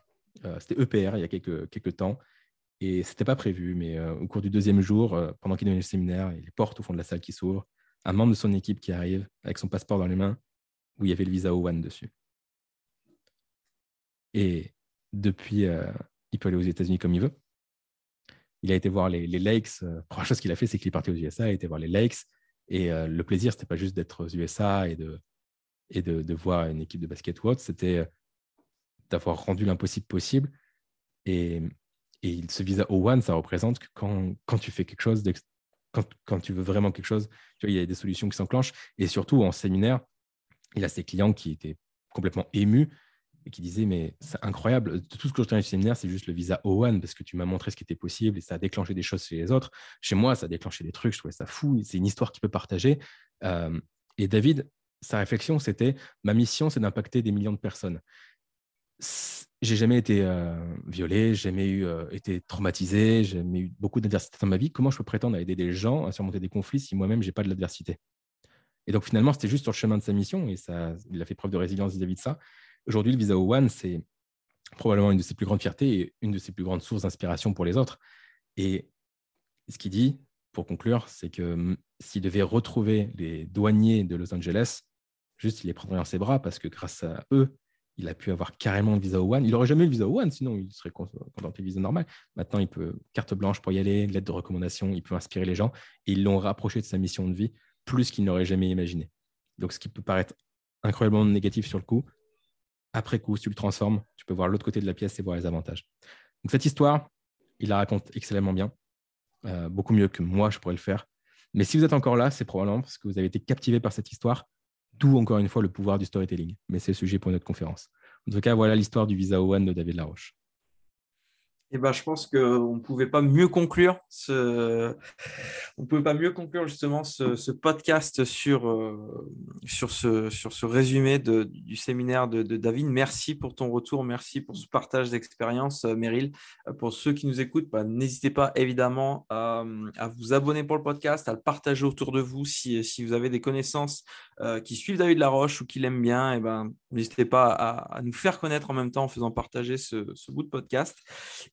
euh, c'était EPR il y a quelques, quelques temps, et ce n'était pas prévu, mais euh, au cours du deuxième jour, euh, pendant qu'il donnait le séminaire, il y a les portes au fond de la salle qui s'ouvrent, un membre de son équipe qui arrive avec son passeport dans les mains, où il y avait le visa O1 dessus. Et depuis, il peut aller aux États-Unis comme il veut il a été voir les, Lakes. La première chose qu'il a fait, c'est qu'il est parti aux USA, il a été voir les Lakes. Et euh, le plaisir, c'était pas juste d'être aux USA et de, et de, voir une équipe de basket ou autre, c'était euh, d'avoir rendu l'impossible possible. Et, et ce visa O1, ça représente que quand, quand tu fais quelque chose, quand, quand, tu veux vraiment quelque chose, il y a des solutions qui s'enclenchent. Et surtout, en séminaire, il a ses clients qui étaient complètement émus et qui disait Mais c'est incroyable, tout ce que je tiens du séminaire, c'est juste le visa O1 parce que tu m'as montré ce qui était possible et ça a déclenché des choses chez les autres. Chez moi, ça a déclenché des trucs, je trouvais ça fou. C'est une histoire qu'il peut partager. Euh, et David, sa réflexion, c'était Ma mission, c'est d'impacter des millions de personnes. J'ai jamais été euh, violé, jamais eu, euh, été traumatisé, j'ai jamais eu beaucoup d'adversité dans ma vie. Comment je peux prétendre à aider des gens à surmonter des conflits si moi-même, j'ai pas de l'adversité? Et donc, finalement, c'était juste sur le chemin de sa mission et ça, il a fait preuve de résilience vis-à-vis de ça. Aujourd'hui, le Visa O1, c'est probablement une de ses plus grandes fiertés et une de ses plus grandes sources d'inspiration pour les autres. Et ce qu'il dit, pour conclure, c'est que s'il devait retrouver les douaniers de Los Angeles, juste il les prendrait dans ses bras parce que grâce à eux, il a pu avoir carrément le Visa O1. Il n'aurait jamais eu le Visa O1, sinon il serait contenté Visa normal. Maintenant, il peut carte blanche pour y aller, lettre de recommandation, il peut inspirer les gens. Et ils l'ont rapproché de sa mission de vie plus qu'il n'aurait jamais imaginé. Donc, ce qui peut paraître incroyablement négatif sur le coup, après coup, si tu le transformes, tu peux voir l'autre côté de la pièce et voir les avantages. Donc, cette histoire, il la raconte excellemment bien, euh, beaucoup mieux que moi, je pourrais le faire. Mais si vous êtes encore là, c'est probablement parce que vous avez été captivé par cette histoire, d'où encore une fois le pouvoir du storytelling. Mais c'est le sujet pour notre conférence. En tout cas, voilà l'histoire du Visa One de David Laroche. Eh ben, je pense qu'on ne pouvait pas mieux conclure ce... on pouvait pas mieux conclure justement ce, podcast sur, euh, sur, ce, sur ce résumé du séminaire de, David. Merci pour ton retour, merci pour ce partage d'expérience, euh, Meryl. Euh, pour ceux qui nous écoutent, bah, n'hésitez pas évidemment à, vous abonner pour le podcast, à le partager autour de vous si, si vous avez des connaissances qui suivent David Laroche ou qui l'aiment bien. Et eh ben, n'hésitez pas à, nous faire connaître en même temps en faisant partager ce, ce bout de podcast.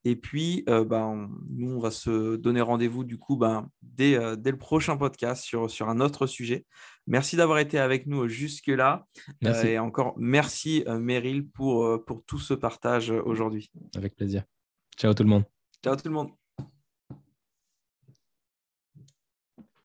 Et puis, euh, ben, nous, on va se donner rendez-vous du coup ben, dès, euh, dès, le prochain podcast sur, sur un autre sujet. Merci d'avoir été avec nous jusque-là. Euh, et encore, merci Meryl pour, pour tout ce partage aujourd'hui. Avec plaisir. Ciao tout le monde. Ciao tout le monde.